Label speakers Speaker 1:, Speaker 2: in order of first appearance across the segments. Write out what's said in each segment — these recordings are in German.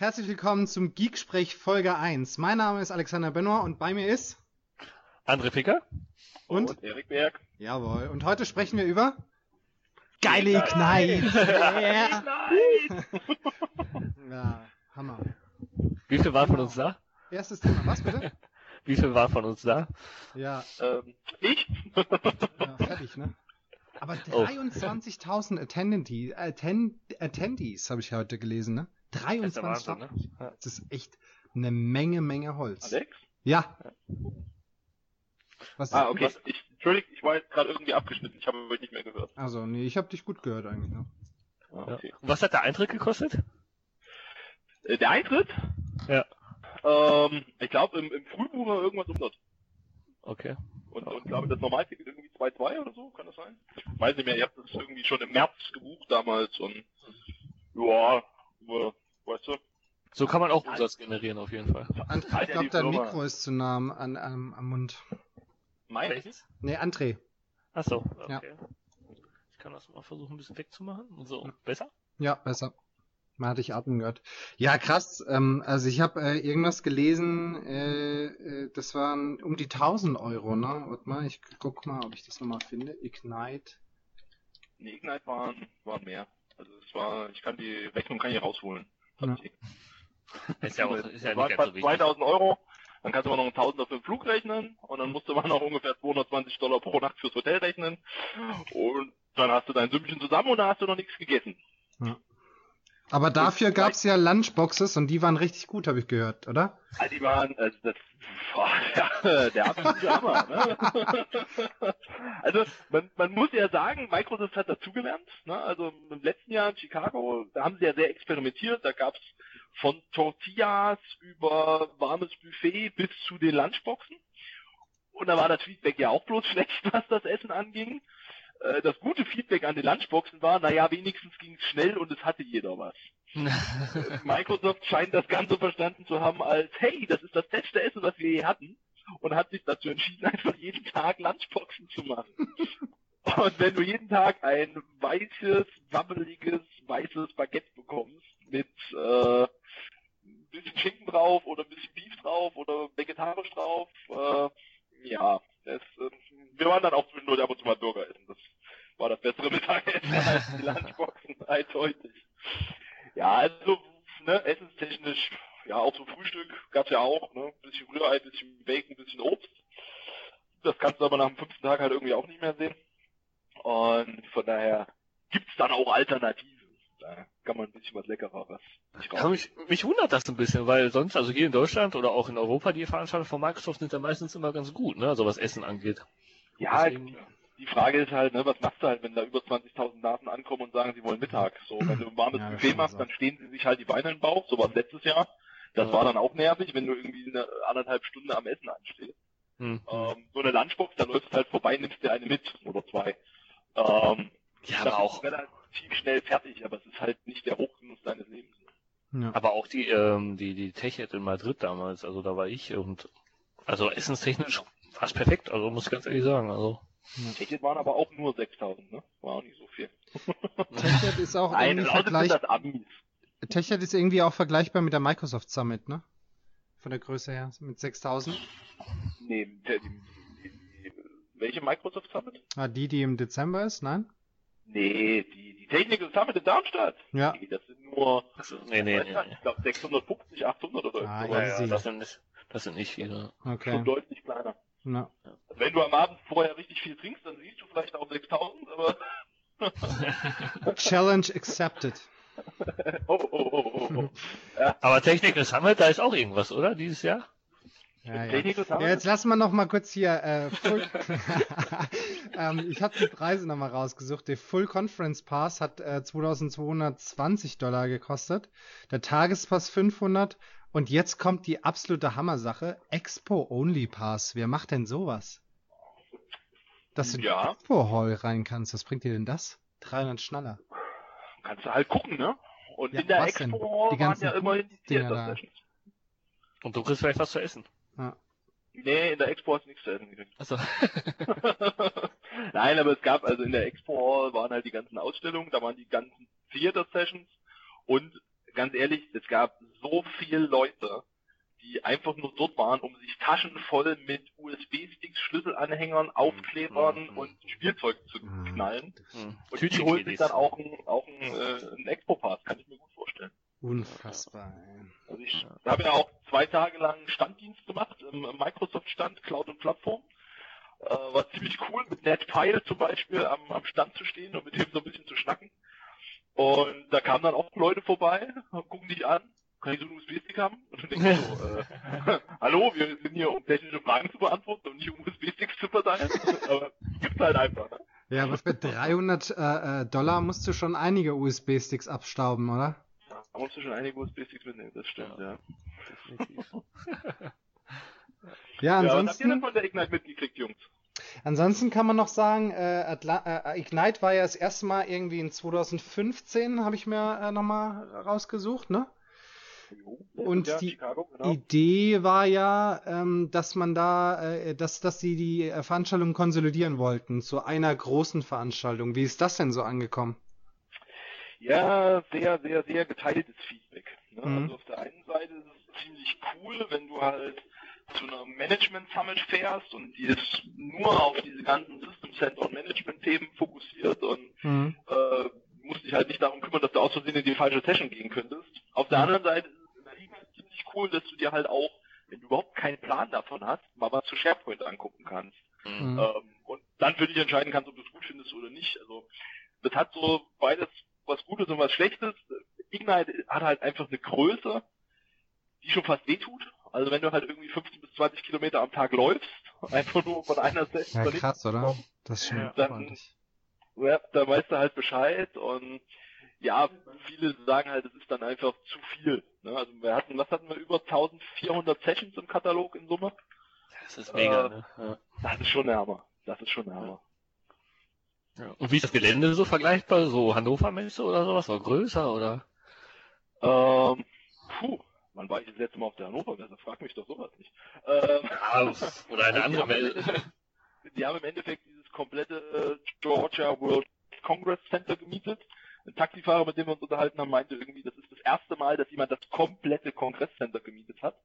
Speaker 1: Herzlich willkommen zum Geeksprech Folge 1. Mein Name ist Alexander Benoit und bei mir ist
Speaker 2: André Picker
Speaker 1: und,
Speaker 3: und Erik Berg.
Speaker 1: Jawohl. Und heute sprechen wir über geile Knight. Yeah. ja, Hammer.
Speaker 2: Wie viel waren von uns da?
Speaker 1: Erstes Thema, was bitte?
Speaker 2: Wie viel waren von uns da?
Speaker 1: Ja.
Speaker 3: Ähm, ich?
Speaker 1: ja fertig, ne? Aber 23.000 Attendees, Attend Attendees habe ich heute gelesen, ne? 23.000. Ne? Ja. Das ist echt eine Menge, Menge Holz.
Speaker 3: Alex?
Speaker 1: Ja.
Speaker 3: Was ah, okay. Was? Ich, Entschuldigung, ich war jetzt gerade irgendwie abgeschnitten. Ich habe euch nicht mehr gehört.
Speaker 1: Also, nee, ich habe dich gut gehört eigentlich noch.
Speaker 2: Ah, okay. Was hat der Eintritt gekostet?
Speaker 3: Äh, der Eintritt?
Speaker 2: Ja.
Speaker 3: Ähm, ich glaube im, im Frühbuch war irgendwas um das.
Speaker 2: Okay.
Speaker 3: Und, und glaube das Normalticket irgendwie 2,2 oder so, kann das sein? Ich weiß nicht mehr, ihr habt das irgendwie schon im März gebucht damals und ja, weißt du?
Speaker 2: So kann man auch Umsatz generieren auf jeden Fall.
Speaker 1: André, ich glaube, dein Mikro ist zu nah am, am, am Mund.
Speaker 3: Mein? Welches?
Speaker 1: Nee, André.
Speaker 2: Ach so, okay. Ja. Ich kann das mal versuchen, ein bisschen wegzumachen. So, besser?
Speaker 1: Ja, besser. Man hat dich atmen gehört. Ja, krass. Ähm, also ich habe äh, irgendwas gelesen, äh, äh, das waren um die 1000 Euro, ne? Warte mal, ich guck mal, ob ich das nochmal finde. Ignite.
Speaker 3: Nee, Ignite waren, waren mehr. Also es war, ich kann die Rechnung kann ich rausholen.
Speaker 2: Ja. ist ja auch, ist ja nicht
Speaker 3: ganz so wichtig. 2000 Euro, dann kannst du mal noch einen Tausender für den Flug rechnen und dann musst du mal noch ungefähr 220 Dollar pro Nacht fürs Hotel rechnen und dann hast du dein Sümmchen zusammen und dann hast du noch nichts gegessen.
Speaker 1: Ja. Aber dafür gab es ja Lunchboxes und die waren richtig gut, habe ich gehört, oder?
Speaker 3: Ja, die waren, also das, boah, ja, der absolute Hammer. Ne? also man, man muss ja sagen, Microsoft hat dazugelernt. Ne? Also im letzten Jahr in Chicago, da haben sie ja sehr experimentiert. Da gab es von Tortillas über warmes Buffet bis zu den Lunchboxen. Und da war das Feedback ja auch bloß schlecht, was das Essen anging. Äh, das gute Feedback an den Lunchboxen war, naja, wenigstens ging es schnell und es hatte jeder was. Microsoft scheint das Ganze verstanden zu haben als, hey, das ist das beste Essen, was wir je hatten und hat sich dazu entschieden, einfach jeden Tag Lunchboxen zu machen. Und wenn du jeden Tag ein weißes, wabbeliges, weißes Baguette bekommst mit äh, ein bisschen Schinken drauf oder ein bisschen Beef drauf oder vegetarisch drauf, äh, ja, das, äh, wir waren dann auch zwischendurch ab und zu mal Burger essen. Das war das bessere Mittagessen als die Lunchboxen, eindeutig. Ja, also, ne, essenstechnisch, ja, auch so Frühstück gab's ja auch, ne, ein bisschen Rührei, ein bisschen Bacon, ein bisschen Obst. Das kannst du aber nach dem fünften Tag halt irgendwie auch nicht mehr sehen. Und von daher gibt's dann auch Alternativen. Da kann man ein bisschen was Leckereres.
Speaker 2: Ja, mich, mich wundert das ein bisschen, weil sonst, also hier in Deutschland oder auch in Europa, die Veranstaltungen von Microsoft sind ja meistens immer ganz gut, ne, also was Essen angeht.
Speaker 3: Ja, Deswegen... die Frage ist halt, ne, was machst du halt, wenn da über 20.000 Daten ankommen und sagen, sie wollen Mittag? So, wenn du ein warmes ja, Buffet machst, dann stehen sie sich halt die Beine im Bauch, so was letztes Jahr. Das ja. war dann auch nervig, wenn du irgendwie eine anderthalb Stunde am Essen anstehst. Hm. Ähm, so eine Lunchbox, da läufst du halt vorbei, nimmst dir eine mit oder zwei. Ähm,
Speaker 2: ja, aber auch
Speaker 3: relativ schnell fertig, aber es ist halt nicht der Hochgenuss deines Lebens.
Speaker 2: Ja. Aber auch die, ähm, die, die Tech in Madrid damals, also da war ich und also essenstechnisch war es perfekt, also muss ich ganz ehrlich sagen. Also.
Speaker 3: Techet waren aber auch nur 6000, ne? War auch nicht so viel.
Speaker 1: Techet ist auch
Speaker 3: Nein, irgendwie vergleichbar.
Speaker 1: Techet ist irgendwie auch vergleichbar mit der Microsoft Summit, ne? Von der Größe her, mit 6000.
Speaker 3: Nee, die, die, die, welche Microsoft Summit?
Speaker 1: Ah, die, die im Dezember ist, nein?
Speaker 3: Nee, die, die Technical Summit in Darmstadt.
Speaker 1: Ja.
Speaker 3: Nee, das sind nur,
Speaker 2: nee, nee, nee,
Speaker 3: ich glaube 650, 800 oder
Speaker 1: ah,
Speaker 3: so.
Speaker 2: Ja, ja, das sind nicht, das sind nicht viele.
Speaker 1: Okay.
Speaker 3: Schon deutlich kleiner.
Speaker 1: No.
Speaker 3: Wenn du am Abend vorher richtig viel trinkst, dann siehst du vielleicht auch 6000, aber.
Speaker 1: Challenge accepted.
Speaker 3: oh, oh, oh, oh, oh.
Speaker 2: Ja. Aber Technical Summit, da ist auch irgendwas, oder? Dieses Jahr?
Speaker 1: Ja, ja. ja, jetzt lassen wir noch mal kurz hier. Äh, Full ähm, ich habe die Preise noch mal rausgesucht. Der Full Conference Pass hat äh, 2220 Dollar gekostet. Der Tagespass 500. Und jetzt kommt die absolute Hammersache. Expo Only Pass. Wer macht denn sowas? Dass du ja. in Expo Hall rein kannst. Was bringt dir denn das? 300 Schnaller.
Speaker 3: Kannst du halt gucken, ne? Und ja, in der Expo Hall waren ja immerhin die Theater
Speaker 2: Und du kriegst vielleicht was zu essen.
Speaker 1: Ja.
Speaker 3: Nee, in der Expo hast du nichts zu essen gekriegt.
Speaker 2: Achso.
Speaker 3: Nein, aber es gab, also in der Expo Hall waren halt die ganzen Ausstellungen, da waren die ganzen Theater Sessions und ganz ehrlich, es gab so viele Leute, die einfach nur dort waren, um sich Taschen voll mit USB-Sticks, Schlüsselanhängern, Aufklebern mhm. und Spielzeug zu mhm. knallen. Mhm. Und die holen sich dann auch einen, auch einen, äh, einen Expo-Pass, kann ich mir gut vorstellen.
Speaker 1: Unfassbar.
Speaker 3: Also ich ja. habe ja auch zwei Tage lang Standdienst gemacht im Microsoft-Stand, Cloud und Plattform. Äh, war ziemlich cool, mit NetPile zum Beispiel am, am Stand zu stehen und mit dem so ein bisschen zu schnacken. Und da kamen dann auch Leute vorbei, gucken dich an, kann ich so einen USB-Stick haben? Und dann denke ich so, äh, hallo, wir sind hier, um technische Fragen zu beantworten und nicht um USB-Sticks zu verteilen. aber gibt's halt einfach, ne?
Speaker 1: Ja, aber für 300 äh, äh, Dollar musst du schon einige USB-Sticks abstauben, oder?
Speaker 3: Da musst du schon einige USB-Sticks mitnehmen, das stimmt, ja.
Speaker 1: ja. ja, ansonsten... Ja, was habt ihr denn
Speaker 3: von der Ignite mitgekriegt, Jungs?
Speaker 1: Ansonsten kann man noch sagen, äh, äh, Ignite war ja das erste Mal irgendwie in 2015, habe ich mir äh, nochmal rausgesucht, ne? Und ja, die Chicago, genau. Idee war ja, ähm, dass man da, äh, dass, dass sie die äh, Veranstaltung konsolidieren wollten zu einer großen Veranstaltung. Wie ist das denn so angekommen?
Speaker 3: Ja, sehr, sehr, sehr geteiltes Feedback. Ne? Mhm. Also auf der einen Seite ist es ziemlich cool, wenn du halt zu einer Management Summit fährst und die ist nur auf diese ganzen System Center und Management Themen fokussiert und mhm. äh, musst dich halt nicht darum kümmern, dass du aus Versehen in die falsche Session gehen könntest. Auf der mhm. anderen Seite ist es in der Liga ziemlich cool, dass du dir halt auch, wenn du überhaupt keinen Plan davon hast, mal was zu SharePoint angucken kannst. Mhm. Ähm, und dann für dich entscheiden kannst, ob du es gut findest oder nicht. Also das hat so beides und was Schlechtes. Ignite hat halt einfach eine Größe, die schon fast wehtut. Also wenn du halt irgendwie 15 bis 20 Kilometer am Tag läufst, einfach nur von einer
Speaker 1: Session ja, krass, oder? Das ist schon
Speaker 3: dann, ja, da weißt du halt Bescheid und ja, viele sagen halt, es ist dann einfach zu viel. Ne? Also wir hatten, was hatten wir, über 1400 Sessions im Katalog in Summe.
Speaker 2: Das ist mega, äh, ne? Ja.
Speaker 3: Das ist schon der Hammer. Das ist schon der Hammer.
Speaker 2: Ja. Und wie ist das Gelände so vergleichbar? So Hannover Messe oder sowas? Oder größer oder?
Speaker 3: Ähm, puh, Wann war ich das letzte Mal auf der Hannover Messe? Frag mich doch sowas nicht. Ähm,
Speaker 2: oder eine andere
Speaker 3: Messe. Die haben im Endeffekt dieses komplette äh, Georgia World Congress Center gemietet. Ein Taxifahrer, mit dem wir uns unterhalten haben, meinte irgendwie, das ist das erste Mal, dass jemand das komplette Kongresscenter gemietet hat.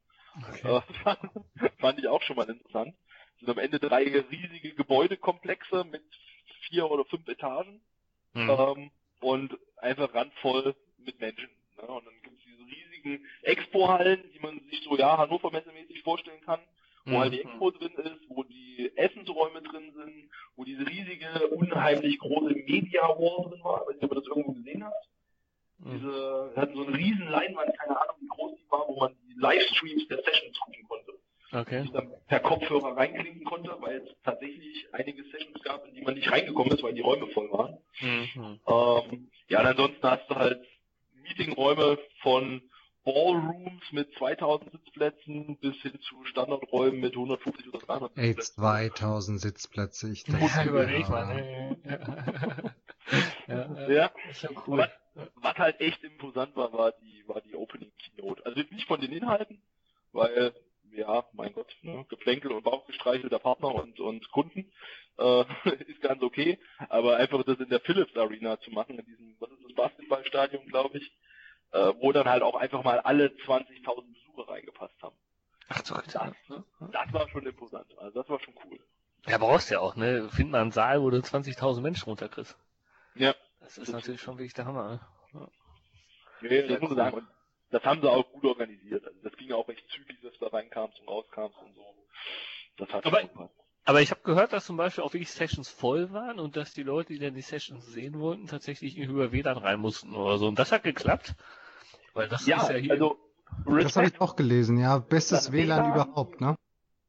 Speaker 3: Okay. Äh, fand ich auch schon mal interessant. Es sind am Ende drei riesige Gebäudekomplexe mit vier oder fünf Etagen mhm. ähm, und einfach randvoll mit Menschen. Ne? Und dann gibt es diese riesigen Expo-Hallen, die man sich so ja Hannover messemäßig vorstellen kann, wo mhm. halt die Expo drin ist, wo die Essensräume drin sind, wo diese riesige, unheimlich große Media Wall drin war, wenn ihr das irgendwo gesehen habt. Mhm. Diese hatten so eine riesen Leinwand, keine Ahnung wie groß die war, wo man die Livestreams der Sessions gucken konnte. Okay. Die dann per Kopfhörer reinklinken konnte, weil es tatsächlich einige Sessions gab, in die man nicht reingekommen ist, weil die Räume voll waren. Mhm. Ähm, ja, und ansonsten hast du halt Meetingräume von Ballrooms mit 2000 Sitzplätzen bis hin zu Standardräumen mit 150 oder 300
Speaker 1: Ey, 2000 Sitzplätze, ich
Speaker 3: denke. Ja, überleg mal. ja, ja, ja. Cool. Was, was, halt echt imposant war, war die, war die Opening Keynote. Also nicht von den Inhalten, weil, ja, mein Gott, ne, Geplänkel und Bauchgestreichel der Partner und, und Kunden äh, ist ganz okay, aber einfach das in der Philips Arena zu machen, in diesem, was ist das, Basketballstadion, glaube ich, äh, wo dann halt auch einfach mal alle 20.000 Besucher reingepasst haben.
Speaker 2: Ach so,
Speaker 3: das, ne? das war schon imposant. Also das war schon cool.
Speaker 2: Ja, brauchst ja auch, ne? Find mal einen Saal, wo du 20.000 Menschen runterkriegst.
Speaker 3: Ja.
Speaker 2: Das ist das natürlich schon wirklich der Hammer.
Speaker 3: Ne? Ja. Nee, das muss ich sagen. Und das haben sie auch gut organisiert. Also das ging auch recht zügig, dass du da reinkamst und rauskamst und so. Das hat
Speaker 2: aber, schon aber ich habe gehört, dass zum Beispiel auch wirklich Sessions voll waren und dass die Leute, die dann die Sessions sehen wollten, tatsächlich über WLAN rein mussten oder so. Und das hat geklappt. Weil das ja, ist ja hier. Also,
Speaker 1: das habe ich auch gelesen, ja. Bestes WLAN, WLAN, überhaupt, ne?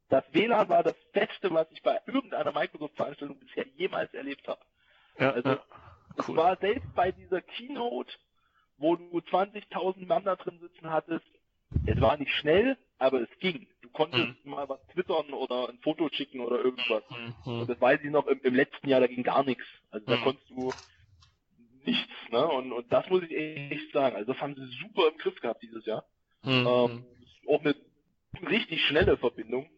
Speaker 3: Das WLAN war das Beste, was ich bei irgendeiner Microsoft-Veranstaltung bisher jemals erlebt habe. Ja, also, ja. Cool. es war selbst bei dieser Keynote, wo du 20.000 Mann da drin sitzen hattest, es war nicht schnell, aber es ging. Du konntest mhm. mal was twittern oder ein Foto schicken oder irgendwas. Mhm. Und das weiß ich noch, im, im, letzten Jahr, da ging gar nichts. Also da mhm. konntest du nichts, ne? Und, und das muss ich echt sagen. Also das haben sie super im Griff gehabt dieses Jahr. Mhm. Ähm, auch eine richtig schnelle Verbindung.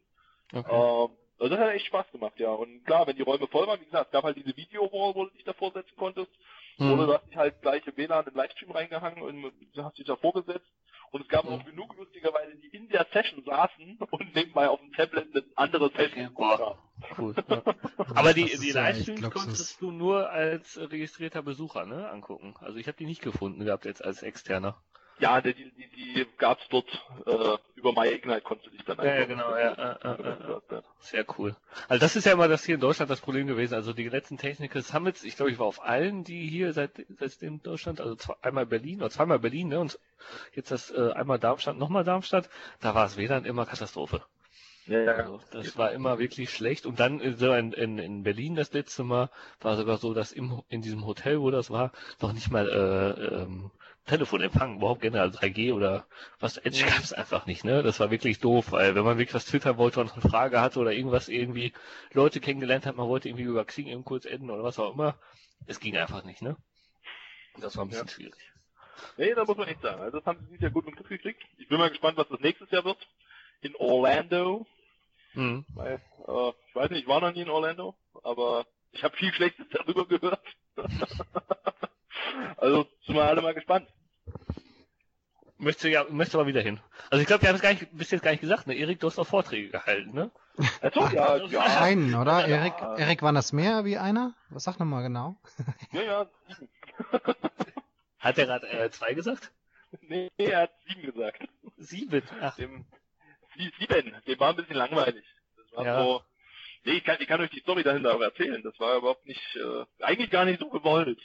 Speaker 3: Okay. Ähm, Also das hat echt Spaß gemacht, ja. Und klar, wenn die Räume voll waren, wie gesagt, es gab halt diese Video-Wall, wo du dich davor setzen konntest. Mhm. Oder du hast dich halt gleich im WLAN im Livestream reingehangen und hast dich davor gesetzt. Und es gab mhm. auch genug lustigerweise, die in der Session saßen und nebenbei auf dem Tablet eine andere Session okay,
Speaker 2: Cool. Ja. Aber die, die Livestreams konntest du nur als registrierter Besucher ne, angucken. Also ich habe die nicht gefunden gehabt jetzt als externer.
Speaker 3: Ja, die, die, die gab es dort äh, über MyIgnite konntest du dich dann
Speaker 2: einfach. Ja, genau, ja, äh, äh, äh, Sehr cool. Also das ist ja immer das hier in Deutschland das Problem gewesen. Also die letzten Technical Summits, ich glaube, ich war auf allen, die hier seit seitdem in Deutschland, also zwei, einmal Berlin oder zweimal Berlin, ne? Und jetzt das äh, einmal Darmstadt, nochmal Darmstadt, da war es WLAN immer Katastrophe. Ja. Also, das war immer wirklich schlecht. Und dann äh, so in, in, in Berlin das letzte Mal war sogar so, dass im, in diesem Hotel, wo das war, noch nicht mal äh, ähm, Telefonempfang, überhaupt generell 3G oder was Edge gab es einfach nicht, ne? Das war wirklich doof, weil wenn man wirklich was twittern wollte und eine Frage hatte oder irgendwas irgendwie Leute kennengelernt hat, man wollte irgendwie über Xing eben kurz enden oder was auch immer, es ging einfach nicht, ne? Das war ein bisschen ja. schwierig.
Speaker 3: Nee, da muss man echt sagen. Also das haben sie sich ja gut im Griff gekriegt. Ich bin mal gespannt, was das nächstes Jahr wird. In Orlando. Mhm. Weil, äh, ich weiß nicht, ich war noch nie in Orlando, aber ich habe viel Schlechtes darüber gehört. also sind wir alle mal gespannt.
Speaker 2: Möchte ja, möchte aber wieder hin. Also ich glaube, wir haben es gar nicht, bis jetzt gar nicht gesagt, ne? Erik, du hast auch Vorträge gehalten, ne?
Speaker 1: Also, ja, ja. Einen, oder? Ja, Erik, Erik, waren das mehr wie einer? Was sag nochmal genau?
Speaker 3: Ja, ja,
Speaker 2: sieben. Hat er gerade äh, zwei gesagt?
Speaker 3: Nee, er hat sieben gesagt.
Speaker 2: Sieben? Ach.
Speaker 3: Dem, sieben, dem war ein bisschen langweilig. Das war ja. so, nee, ich kann, ich kann euch die Story dahinter auch erzählen. Das war überhaupt nicht, äh, eigentlich gar nicht so gewollt.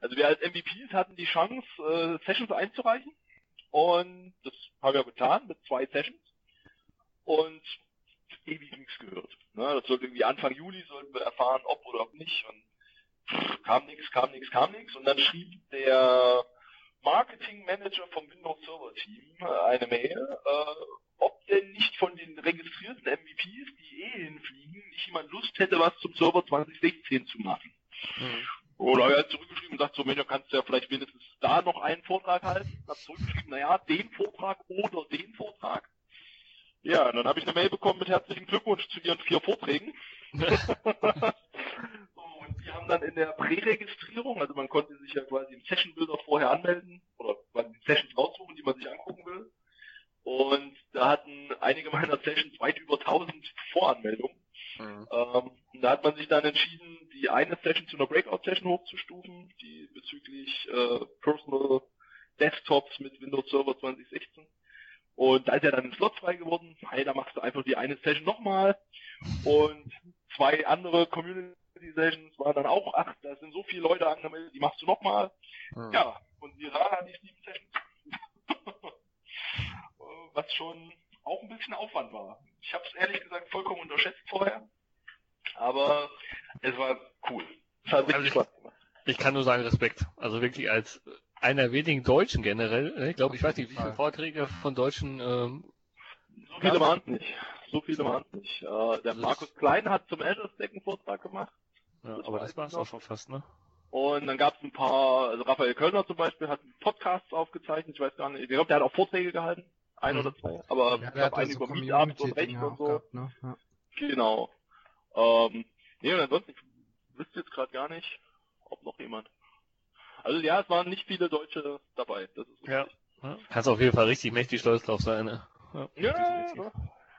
Speaker 3: Also wir als MVPs hatten die Chance, äh, Sessions einzureichen. Und das haben wir getan mit zwei Sessions. Und ewig nichts gehört. Ne? Das sollte irgendwie Anfang Juli sollten wir erfahren, ob oder ob nicht. Und pff, kam nichts, kam nichts, kam nichts. Und dann schrieb der Marketing Manager vom Windows Server Team eine Mail, äh, ob denn nicht von den registrierten MVPs, die eh hinfliegen, nicht jemand Lust hätte, was zum Server 2016 zu machen. Mhm. Oder er hat zurückgeschrieben und sagt so, Mensch, kannst du ja vielleicht wenigstens da noch einen Vortrag halten. Hat zurückgeschrieben, naja, den Vortrag oder den Vortrag. Ja, und dann habe ich eine Mail bekommen mit herzlichen Glückwunsch zu ihren vier Vorträgen. und die haben dann in der Präregistrierung, also man konnte sich ja quasi im Session Builder vorher anmelden oder quasi die Sessions raussuchen, die man sich angucken will. Und da hatten einige meiner Sessions weit über 1000 Voranmeldungen. Mhm. Ähm, da hat man sich dann entschieden, die eine Session zu einer Breakout-Session hochzustufen, die bezüglich äh, Personal Desktops mit Windows Server 2016. Und da ist ja dann ein Slot frei geworden. Hey, da machst du einfach die eine Session nochmal. Und zwei andere Community Sessions waren dann auch acht. Da sind so viele Leute angemeldet, die machst du nochmal. Mhm. Ja, und die Rana die sieben Sessions. Was schon auch ein bisschen Aufwand war. Ich habe es ehrlich gesagt vollkommen unterschätzt vorher. Aber es war cool. Es hat
Speaker 2: also Spaß gemacht. Ich kann nur sagen, Respekt. Also wirklich als einer wenigen Deutschen generell. Ne? Ich glaube, ich weiß nicht, wie viele Vorträge von Deutschen. Ähm,
Speaker 3: so viele waren es nicht. So viele waren es nicht. Äh, der Markus Klein hat zum Azure Stack einen Vortrag gemacht.
Speaker 2: Ja, das aber das war es auch schon fast, ne?
Speaker 3: Und dann gab es ein paar, also Raphael Kölner zum Beispiel hat Podcasts aufgezeichnet, ich weiß gar nicht, ich glaube, der hat auch Vorträge gehalten, ein mhm. oder zwei, aber ja, ich glaube, einen so über Meetups und Recht und so. Gehabt, ne? ja. Genau. Ähm, nee, und ansonsten, ich wüsste jetzt gerade gar nicht, ob noch jemand. Also ja, es waren nicht viele Deutsche dabei. Das ist
Speaker 2: ja. ja. Kannst auf jeden Fall richtig mächtig stolz drauf sein. Ne?
Speaker 1: Ja, ja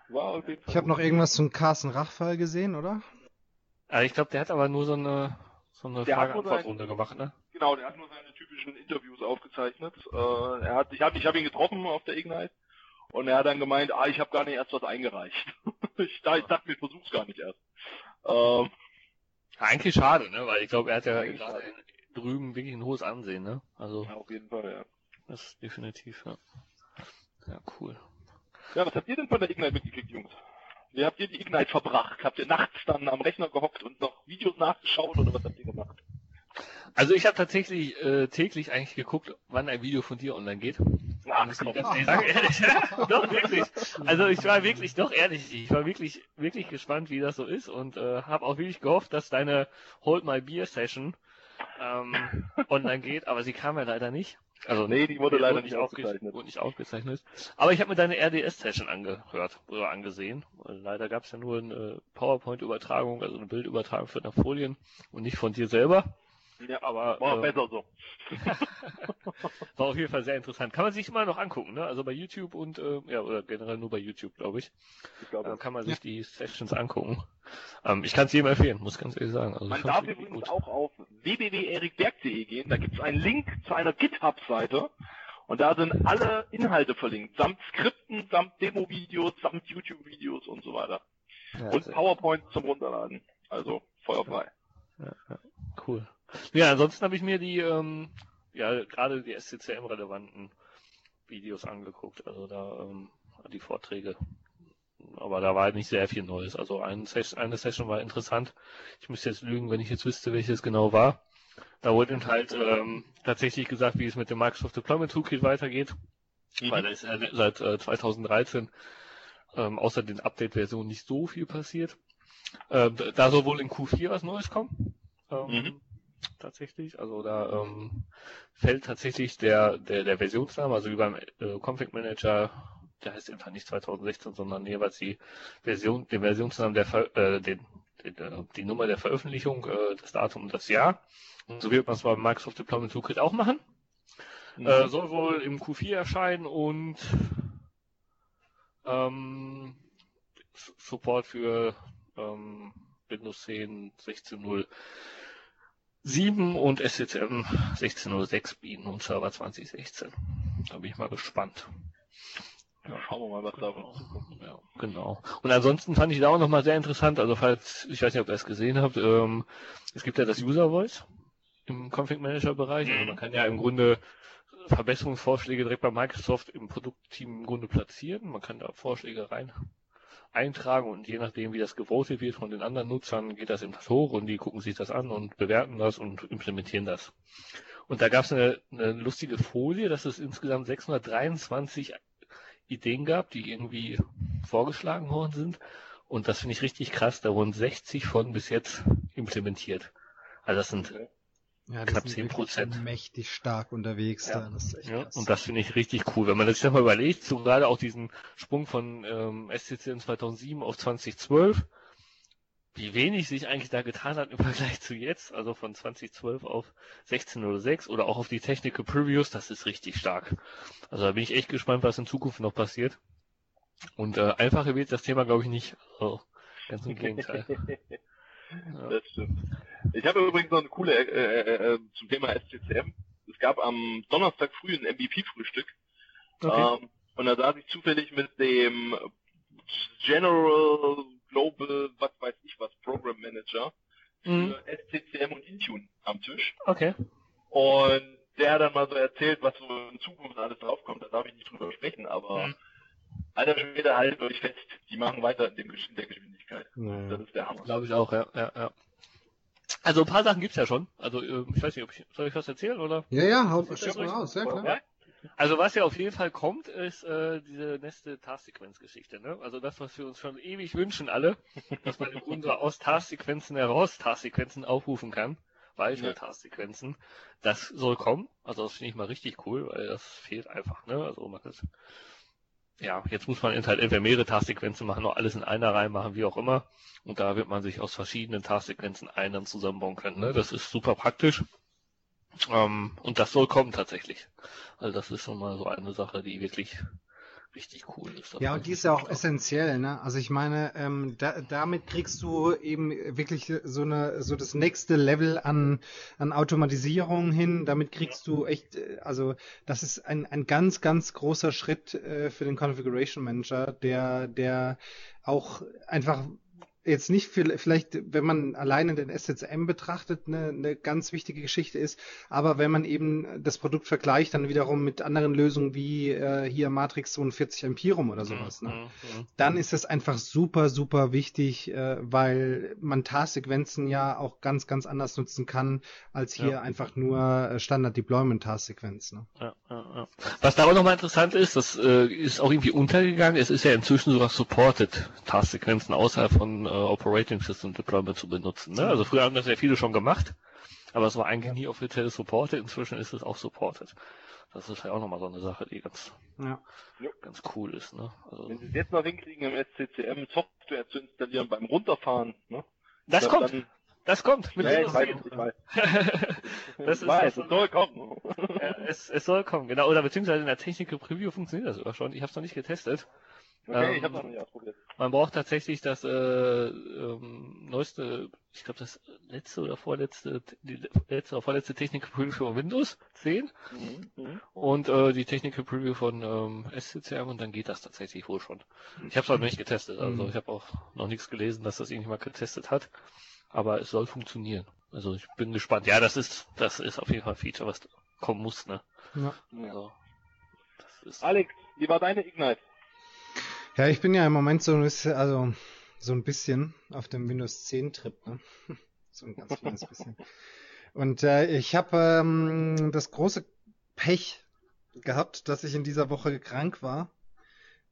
Speaker 1: war auf jeden Fall. Ich habe noch irgendwas zum Carsten Rachfall gesehen, oder?
Speaker 2: Also ich glaube, der hat aber nur so eine so eine Frage-Antwort-Runde gemacht, ne?
Speaker 3: Genau, der hat nur seine typischen Interviews aufgezeichnet. Äh, er hat, ich habe ich hab ihn getroffen auf der Ignite und er hat dann gemeint, ah, ich habe gar nicht erst was eingereicht. ich, ich dachte, ich versuch's gar nicht erst.
Speaker 2: Ähm, Eigentlich schade, ne? Weil ich glaube, er hat ja gerade drüben wirklich ein hohes Ansehen, ne? Also.
Speaker 3: Ja, auf jeden Fall, ja.
Speaker 2: Das ist definitiv, ja. Ja, cool.
Speaker 3: Ja, was habt ihr denn von der Ignite mitgekriegt, Jungs? Wie habt ihr die Ignite verbracht? Habt ihr nachts dann am Rechner gehockt und noch Videos nachgeschaut oder was habt ihr gemacht?
Speaker 2: Also ich habe tatsächlich äh, täglich eigentlich geguckt, wann ein Video von dir online geht. Ach, ganz ehrlich doch wirklich. Also ich war wirklich, doch ehrlich, ich war wirklich, wirklich gespannt, wie das so ist und äh, habe auch wirklich gehofft, dass deine Hold My Beer Session ähm, online geht, aber sie kam ja leider nicht. Also nee, die wurde leider nicht aufgezeichnet. Wurde nicht aufgezeichnet. Aber ich habe mir deine RDS-Session angehört oder angesehen. Leider gab es ja nur eine PowerPoint-Übertragung, also eine Bildübertragung für Folien und nicht von dir selber.
Speaker 3: Ja, aber war äh, besser so.
Speaker 2: war auf jeden Fall sehr interessant. Kann man sich immer noch angucken, ne? Also bei YouTube und äh, ja oder generell nur bei YouTube, glaube ich. ich glaube, äh, kann man sich ja. die Sessions angucken. Ähm, ich kann es jedem empfehlen, muss ganz ehrlich sagen. Also
Speaker 3: man darf übrigens gut. auch auf www.erikberg.de gehen. Da gibt es einen Link zu einer GitHub-Seite. Und da sind alle Inhalte verlinkt, samt Skripten, samt Demo-Videos, samt YouTube-Videos und so weiter. Ja, und PowerPoint zum Runterladen. Also feuerfrei.
Speaker 2: Ja, ja, cool. Ja, ansonsten habe ich mir die, ähm, ja, gerade die SCCM-relevanten Videos angeguckt, also da ähm, die Vorträge. Aber da war halt nicht sehr viel Neues. Also eine Session, eine Session war interessant. Ich müsste jetzt lügen, wenn ich jetzt wüsste, welches genau war. Da wurde halt ähm, tatsächlich gesagt, wie es mit dem Microsoft Deployment Toolkit weitergeht. Mhm. Weil da ist ja seit äh, 2013 ähm, außer den Update-Versionen nicht so viel passiert. Ähm, da soll wohl in Q4 was Neues kommen. Ähm, mhm tatsächlich. Also da ähm, fällt tatsächlich der, der, der Versionsname, also wie beim äh, Config Manager, der heißt einfach nicht 2016, sondern jeweils die Version, den Versionsnamen der äh, den, den, äh, die Nummer der Veröffentlichung, äh, das Datum und das Jahr. Und so wird man es beim Microsoft Deployment Toolkit auch machen. Mhm. Äh, soll wohl im Q4 erscheinen und ähm, Support für ähm, Windows 10 16.0 7 und SCCM 1606 bieten und Server 2016. Da bin ich mal gespannt.
Speaker 3: Ja, schauen wir mal, was da
Speaker 2: genau. Ja, genau. Und ansonsten fand ich da auch nochmal sehr interessant, also falls, ich weiß nicht, ob ihr es gesehen habt, ähm, es gibt ja das User Voice im Config Manager Bereich. Also man kann ja im Grunde Verbesserungsvorschläge direkt bei Microsoft im Produktteam im Grunde platzieren. Man kann da Vorschläge rein eintragen und je nachdem, wie das gewotet wird von den anderen Nutzern, geht das eben hoch und die gucken sich das an und bewerten das und implementieren das. Und da gab es eine, eine lustige Folie, dass es insgesamt 623 Ideen gab, die irgendwie vorgeschlagen worden sind. Und das finde ich richtig krass. Da wurden 60 von bis jetzt implementiert. Also das sind ja, das knapp 10 Prozent.
Speaker 1: Mächtig stark unterwegs
Speaker 2: ja. da. Das ja, und das finde ich richtig cool. Wenn man sich das mal überlegt, so gerade auch diesen Sprung von ähm, SCC in 2007 auf 2012, wie wenig sich eigentlich da getan hat im Vergleich zu jetzt, also von 2012 auf 16.06 oder auch auf die Technical Previews, das ist richtig stark. Also da bin ich echt gespannt, was in Zukunft noch passiert. Und äh, einfacher wird das Thema, glaube ich, nicht. Also, ganz im Gegenteil.
Speaker 3: Ja. Das stimmt. Ich habe übrigens noch eine coole äh, äh, äh zum Thema SCCM. Es gab am Donnerstag früh ein MVP-Frühstück. Okay. Ähm, und da saß ich zufällig mit dem General Global, was weiß ich was, Program Manager für mhm. SCCM und Intune am Tisch.
Speaker 2: Okay.
Speaker 3: Und der hat dann mal so erzählt, was so in Zukunft alles draufkommt. Da darf ich nicht drüber sprechen, aber mhm. Alter Schwede, halt euch fest, die machen weiter in, dem, in der Geschwindigkeit.
Speaker 2: Ja. Das ist der Hammer. Glaube ich auch, ja, ja, ja. Also ein paar Sachen gibt's ja schon. Also äh, ich weiß nicht, ob ich, soll ich was erzählen oder?
Speaker 1: Ja, ja, haut das mal raus, ja klar. Ja?
Speaker 2: Also was ja auf jeden Fall kommt, ist äh, diese nächste Tasksequenz-Geschichte. Ne? Also das, was wir uns schon ewig wünschen alle, dass man im Grunde aus Tasksequenzen heraus Tasksequenzen aufrufen kann, weitere ja. Tasksequenzen. Das soll kommen. Also das finde ich mal richtig cool, weil das fehlt einfach. Ne? Also man das ja, jetzt muss man halt entweder mehrere Tasksequenzen machen, noch alles in einer Reihe machen, wie auch immer. Und da wird man sich aus verschiedenen Tasksequenzen einen zusammenbauen können. Ne? Das ist super praktisch. Ähm, und das soll kommen tatsächlich. Also das ist schon mal so eine Sache, die wirklich richtig cool ist.
Speaker 1: Ja, und die ist ja auch essentiell, ne? Also ich meine, ähm, da, damit kriegst du eben wirklich so eine, so das nächste Level an, an Automatisierung hin. Damit kriegst du echt, äh, also das ist ein, ein ganz, ganz großer Schritt äh, für den Configuration Manager, der, der auch einfach jetzt nicht viel, vielleicht, wenn man alleine den SSM betrachtet, eine, eine ganz wichtige Geschichte ist, aber wenn man eben das Produkt vergleicht, dann wiederum mit anderen Lösungen wie äh, hier Matrix 42 Empirum oder sowas, ne? Mhm, mhm, dann ist das einfach super, super wichtig, äh, weil man Tasksequenzen ja auch ganz, ganz anders nutzen kann, als hier ja. einfach nur äh, Standard-Deployment-Tasksequenz. Ne?
Speaker 2: Ja, ja, ja. Was da auch nochmal interessant ist, das äh, ist auch irgendwie untergegangen, es ist ja inzwischen sogar supported, Tasksequenzen außerhalb von äh, Operating System Deployment zu benutzen. Ne? Also früher haben das ja viele schon gemacht, aber es war eigentlich nie offiziell supported, inzwischen ist es auch supported. Das ist ja auch nochmal so eine Sache, die ganz, ja. ganz cool ist. Ne?
Speaker 3: Also, Wenn Sie es jetzt noch hinkriegen, im SCCM Software zu installieren beim Runterfahren, ne?
Speaker 2: Das, das kommt. Das kommt.
Speaker 3: Mit ja, ich weiß, ich weiß.
Speaker 2: das ist weiß, es soll kommen. ja, es, es soll kommen, genau. Oder beziehungsweise in der Technical Preview funktioniert das sogar schon. Ich habe es noch nicht getestet.
Speaker 3: Okay, ähm, ich habe noch nicht ausprobiert.
Speaker 2: Man braucht tatsächlich das äh, ähm, neueste, ich glaube das letzte oder vorletzte, die letzte oder vorletzte Technical Preview von Windows 10 mhm, mhm, und äh, die Technical Preview von ähm, SCCM und dann geht das tatsächlich wohl schon. Ich habe es noch nicht getestet, also mhm. ich habe auch noch nichts gelesen, dass das irgendjemand getestet hat, aber es soll funktionieren. Also ich bin gespannt. Ja, das ist das ist auf jeden Fall ein Feature, was kommen muss, ne? Ja. Also,
Speaker 3: das ist Alex, wie war deine Ignite?
Speaker 1: Ja, ich bin ja im Moment so, also, so ein bisschen auf dem Windows 10 Trip, ne? so ein ganz kleines bisschen. Und äh, ich habe ähm, das große Pech gehabt, dass ich in dieser Woche krank war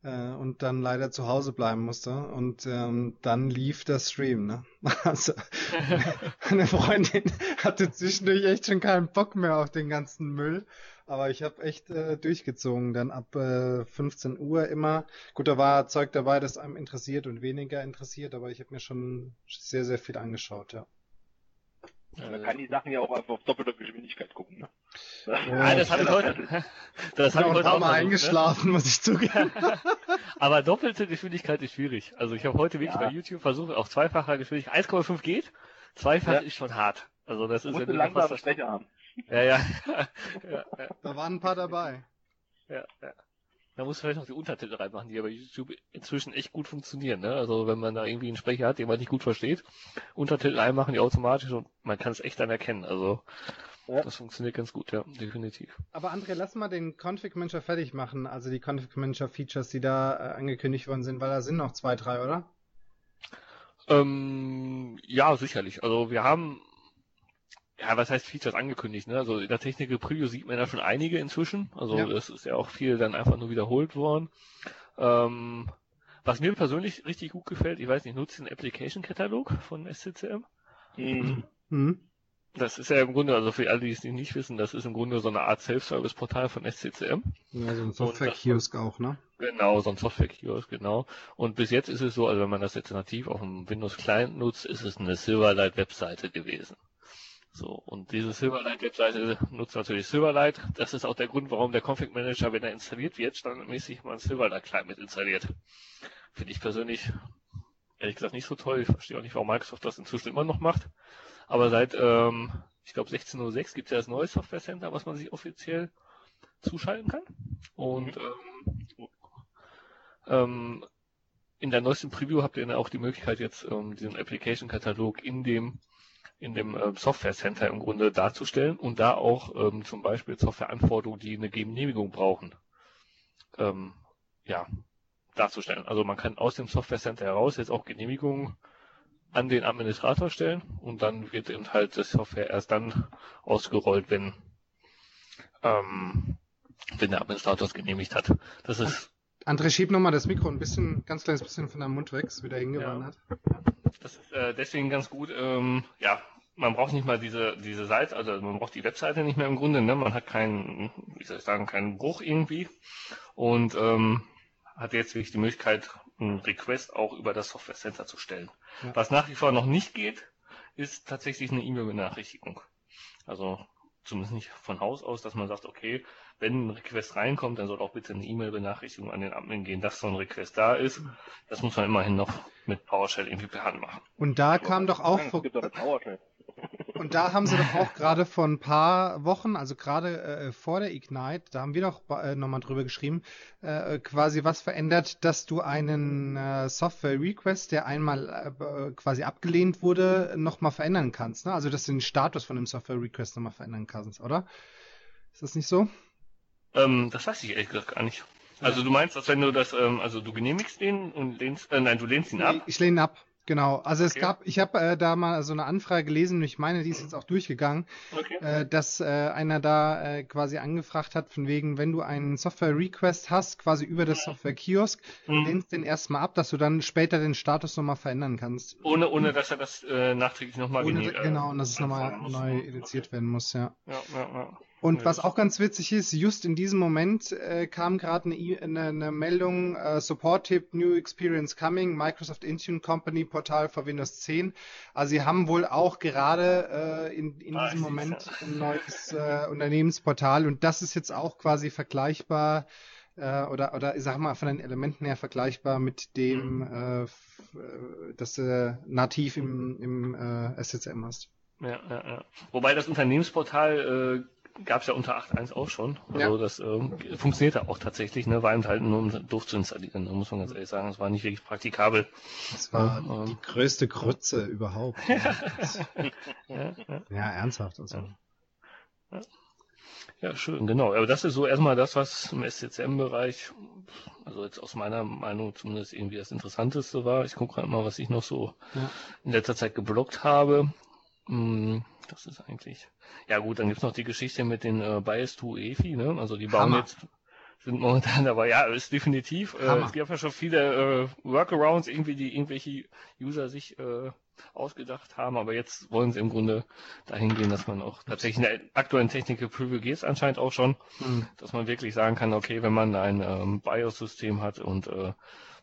Speaker 1: äh, und dann leider zu Hause bleiben musste. Und ähm, dann lief der Stream. Ne? Also meine Freundin hatte zwischendurch echt schon keinen Bock mehr auf den ganzen Müll aber ich habe echt äh, durchgezogen. Dann ab äh, 15 Uhr immer. Gut, da war Zeug dabei, das einem interessiert und weniger interessiert, aber ich habe mir schon sehr, sehr viel angeschaut, ja.
Speaker 3: Ja, man kann die Sachen ja auch einfach auf doppelter Geschwindigkeit gucken. Ne?
Speaker 2: Ja, das habe ich heute.
Speaker 1: Das habe ich heute auch mal ne? eingeschlafen, ne? muss ich zugeben.
Speaker 2: Aber doppelte Geschwindigkeit ist schwierig. Also ich habe heute wirklich ja. bei YouTube versucht, auf zweifacher Geschwindigkeit 1,5 geht. Zweifach ja. ist schon hart. Also das ist
Speaker 3: ja langsam Schwäche haben.
Speaker 2: Ja, ja.
Speaker 1: ja, ja. Da waren ein paar dabei.
Speaker 2: Ja, ja. Da muss vielleicht noch die Untertitel reinmachen, die aber YouTube inzwischen echt gut funktionieren. Ne? Also wenn man da irgendwie einen Sprecher hat, den man nicht gut versteht, Untertitel reinmachen die automatisch und man kann es echt dann erkennen. Also ja. das funktioniert ganz gut, ja, definitiv.
Speaker 1: Aber André, lass mal den Config Manager fertig machen, also die Config Manager Features, die da äh, angekündigt worden sind, weil da sind noch zwei, drei, oder?
Speaker 2: Ähm, ja, sicherlich. Also wir haben ja, was heißt Features angekündigt, ne? Also in der Technical Preview sieht man ja schon einige inzwischen. Also ja. das ist ja auch viel dann einfach nur wiederholt worden. Ähm, was mir persönlich richtig gut gefällt, ich weiß nicht, nutzt den Application-Katalog von SCCM? Mhm. Mhm. Das ist ja im Grunde, also für alle, die es nicht wissen, das ist im Grunde so eine Art Self-Service-Portal von SCCM.
Speaker 1: Ja, so ein Software-Kiosk auch, ne?
Speaker 2: Genau, so ein Software-Kiosk, genau. Und bis jetzt ist es so, also wenn man das jetzt nativ auf dem Windows-Client nutzt, ist es eine Silverlight-Webseite gewesen. So, und diese Silverlight-Webseite nutzt natürlich Silverlight. Das ist auch der Grund, warum der Config Manager, wenn er installiert wird, standardmäßig mal ein Silverlight-Client mit installiert. Finde ich persönlich ehrlich gesagt nicht so toll. Ich verstehe auch nicht, warum Microsoft das inzwischen immer noch macht. Aber seit, ähm, ich glaube, 16.06 gibt es ja das neue Software Center, was man sich offiziell zuschalten kann. Und ähm, ähm, in der neuesten Preview habt ihr dann auch die Möglichkeit, jetzt ähm, diesen Application-Katalog in dem in dem äh, Software Center im Grunde darzustellen und da auch ähm, zum Beispiel Softwareanforderungen, die eine Genehmigung brauchen, ähm, ja, darzustellen. Also man kann aus dem Software Center heraus jetzt auch Genehmigungen an den Administrator stellen und dann wird eben halt das Software erst dann ausgerollt, wenn ähm, wenn der Administrator es genehmigt hat. Das ist
Speaker 1: André, schieb nochmal das Mikro ein bisschen, ganz kleines bisschen von deinem Mund weg, ist wieder hingewandert. Ja.
Speaker 2: Das ist äh, deswegen ganz gut. Ähm, ja, man braucht nicht mal diese diese Seite, also man braucht die Webseite nicht mehr im Grunde. Ne? Man hat keinen, wie soll ich sagen, keinen Bruch irgendwie und ähm, hat jetzt wirklich die Möglichkeit, einen Request auch über das Software Center zu stellen. Ja. Was nach wie vor noch nicht geht, ist tatsächlich eine E-Mail-Benachrichtigung. Also zumindest nicht von Haus aus, dass man sagt, okay, wenn ein Request reinkommt, dann soll auch bitte eine E-Mail-Benachrichtigung an den Admin gehen, dass so ein Request da ist. Das muss man immerhin noch mit PowerShell irgendwie per Hand machen.
Speaker 1: Und da kam doch auch vor... Und da haben sie doch auch gerade vor ein paar Wochen, also gerade äh, vor der Ignite, da haben wir doch äh, nochmal drüber geschrieben, äh, quasi was verändert, dass du einen äh, Software-Request, der einmal äh, quasi abgelehnt wurde, nochmal verändern kannst. Ne? Also dass du den Status von dem Software-Request nochmal verändern kannst, oder? Ist das nicht so?
Speaker 2: Ähm, das weiß ich ehrlich gesagt gar nicht. Also du meinst, dass wenn du das, ähm, also du genehmigst den und lehnst, äh, nein, du lehnst ihn ab?
Speaker 1: Ich lehne ihn ab. Genau, also es gab, ich habe äh, da mal so eine Anfrage gelesen, und ich meine, die ist jetzt auch durchgegangen, okay. äh, dass äh, einer da äh, quasi angefragt hat, von wegen, wenn du einen Software-Request hast, quasi über das Software-Kiosk, mhm. lehnst den erstmal ab, dass du dann später den Status nochmal verändern kannst.
Speaker 2: Ohne, ohne dass er das äh, nachträglich nochmal
Speaker 1: Genau, und dass es nochmal neu ediziert werden muss, ja.
Speaker 2: Ja, ja, ja.
Speaker 1: Und was auch ganz witzig ist, just in diesem Moment äh, kam gerade eine, e-, eine, eine, Meldung, äh, Support-Tip, New Experience Coming, Microsoft Intune Company Portal für Windows 10. Also sie haben wohl auch gerade äh, in, in diesem Moment ein neues äh, Unternehmensportal und das ist jetzt auch quasi vergleichbar äh, oder, oder ich sag mal von den Elementen her vergleichbar mit dem, mhm. äh, das äh, nativ im, im SSM hast.
Speaker 2: Ja, ja, ja. Wobei das Unternehmensportal gab es ja unter 8.1 auch schon. Also ja. das äh, funktionierte auch tatsächlich, ne? war eben halt nur um doof zu installieren, da muss man ganz ehrlich sagen. Es war nicht wirklich praktikabel.
Speaker 1: Das war ähm, die größte Grütze überhaupt. ja, ja, ja, ernsthaft. Also.
Speaker 2: Ja. ja, schön, genau. Aber das ist so erstmal das, was im SCCM-Bereich, also jetzt aus meiner Meinung zumindest irgendwie das Interessanteste war. Ich gucke gerade mal, was ich noch so in letzter Zeit geblockt habe. Hm, das ist eigentlich. Ja gut, dann gibt's noch die Geschichte mit den äh, Bias to EFI, ne? Also die bauen Hammer. jetzt sind momentan dabei, ja, ist definitiv. Äh, es gibt ja schon viele äh, Workarounds, irgendwie, die irgendwelche User sich äh, ausgedacht haben, aber jetzt wollen sie im Grunde dahin gehen, dass man auch tatsächlich in der aktuellen Technik Preview geht anscheinend auch schon, mhm. dass man wirklich sagen kann, okay, wenn man ein ähm, BIOS-System hat und äh,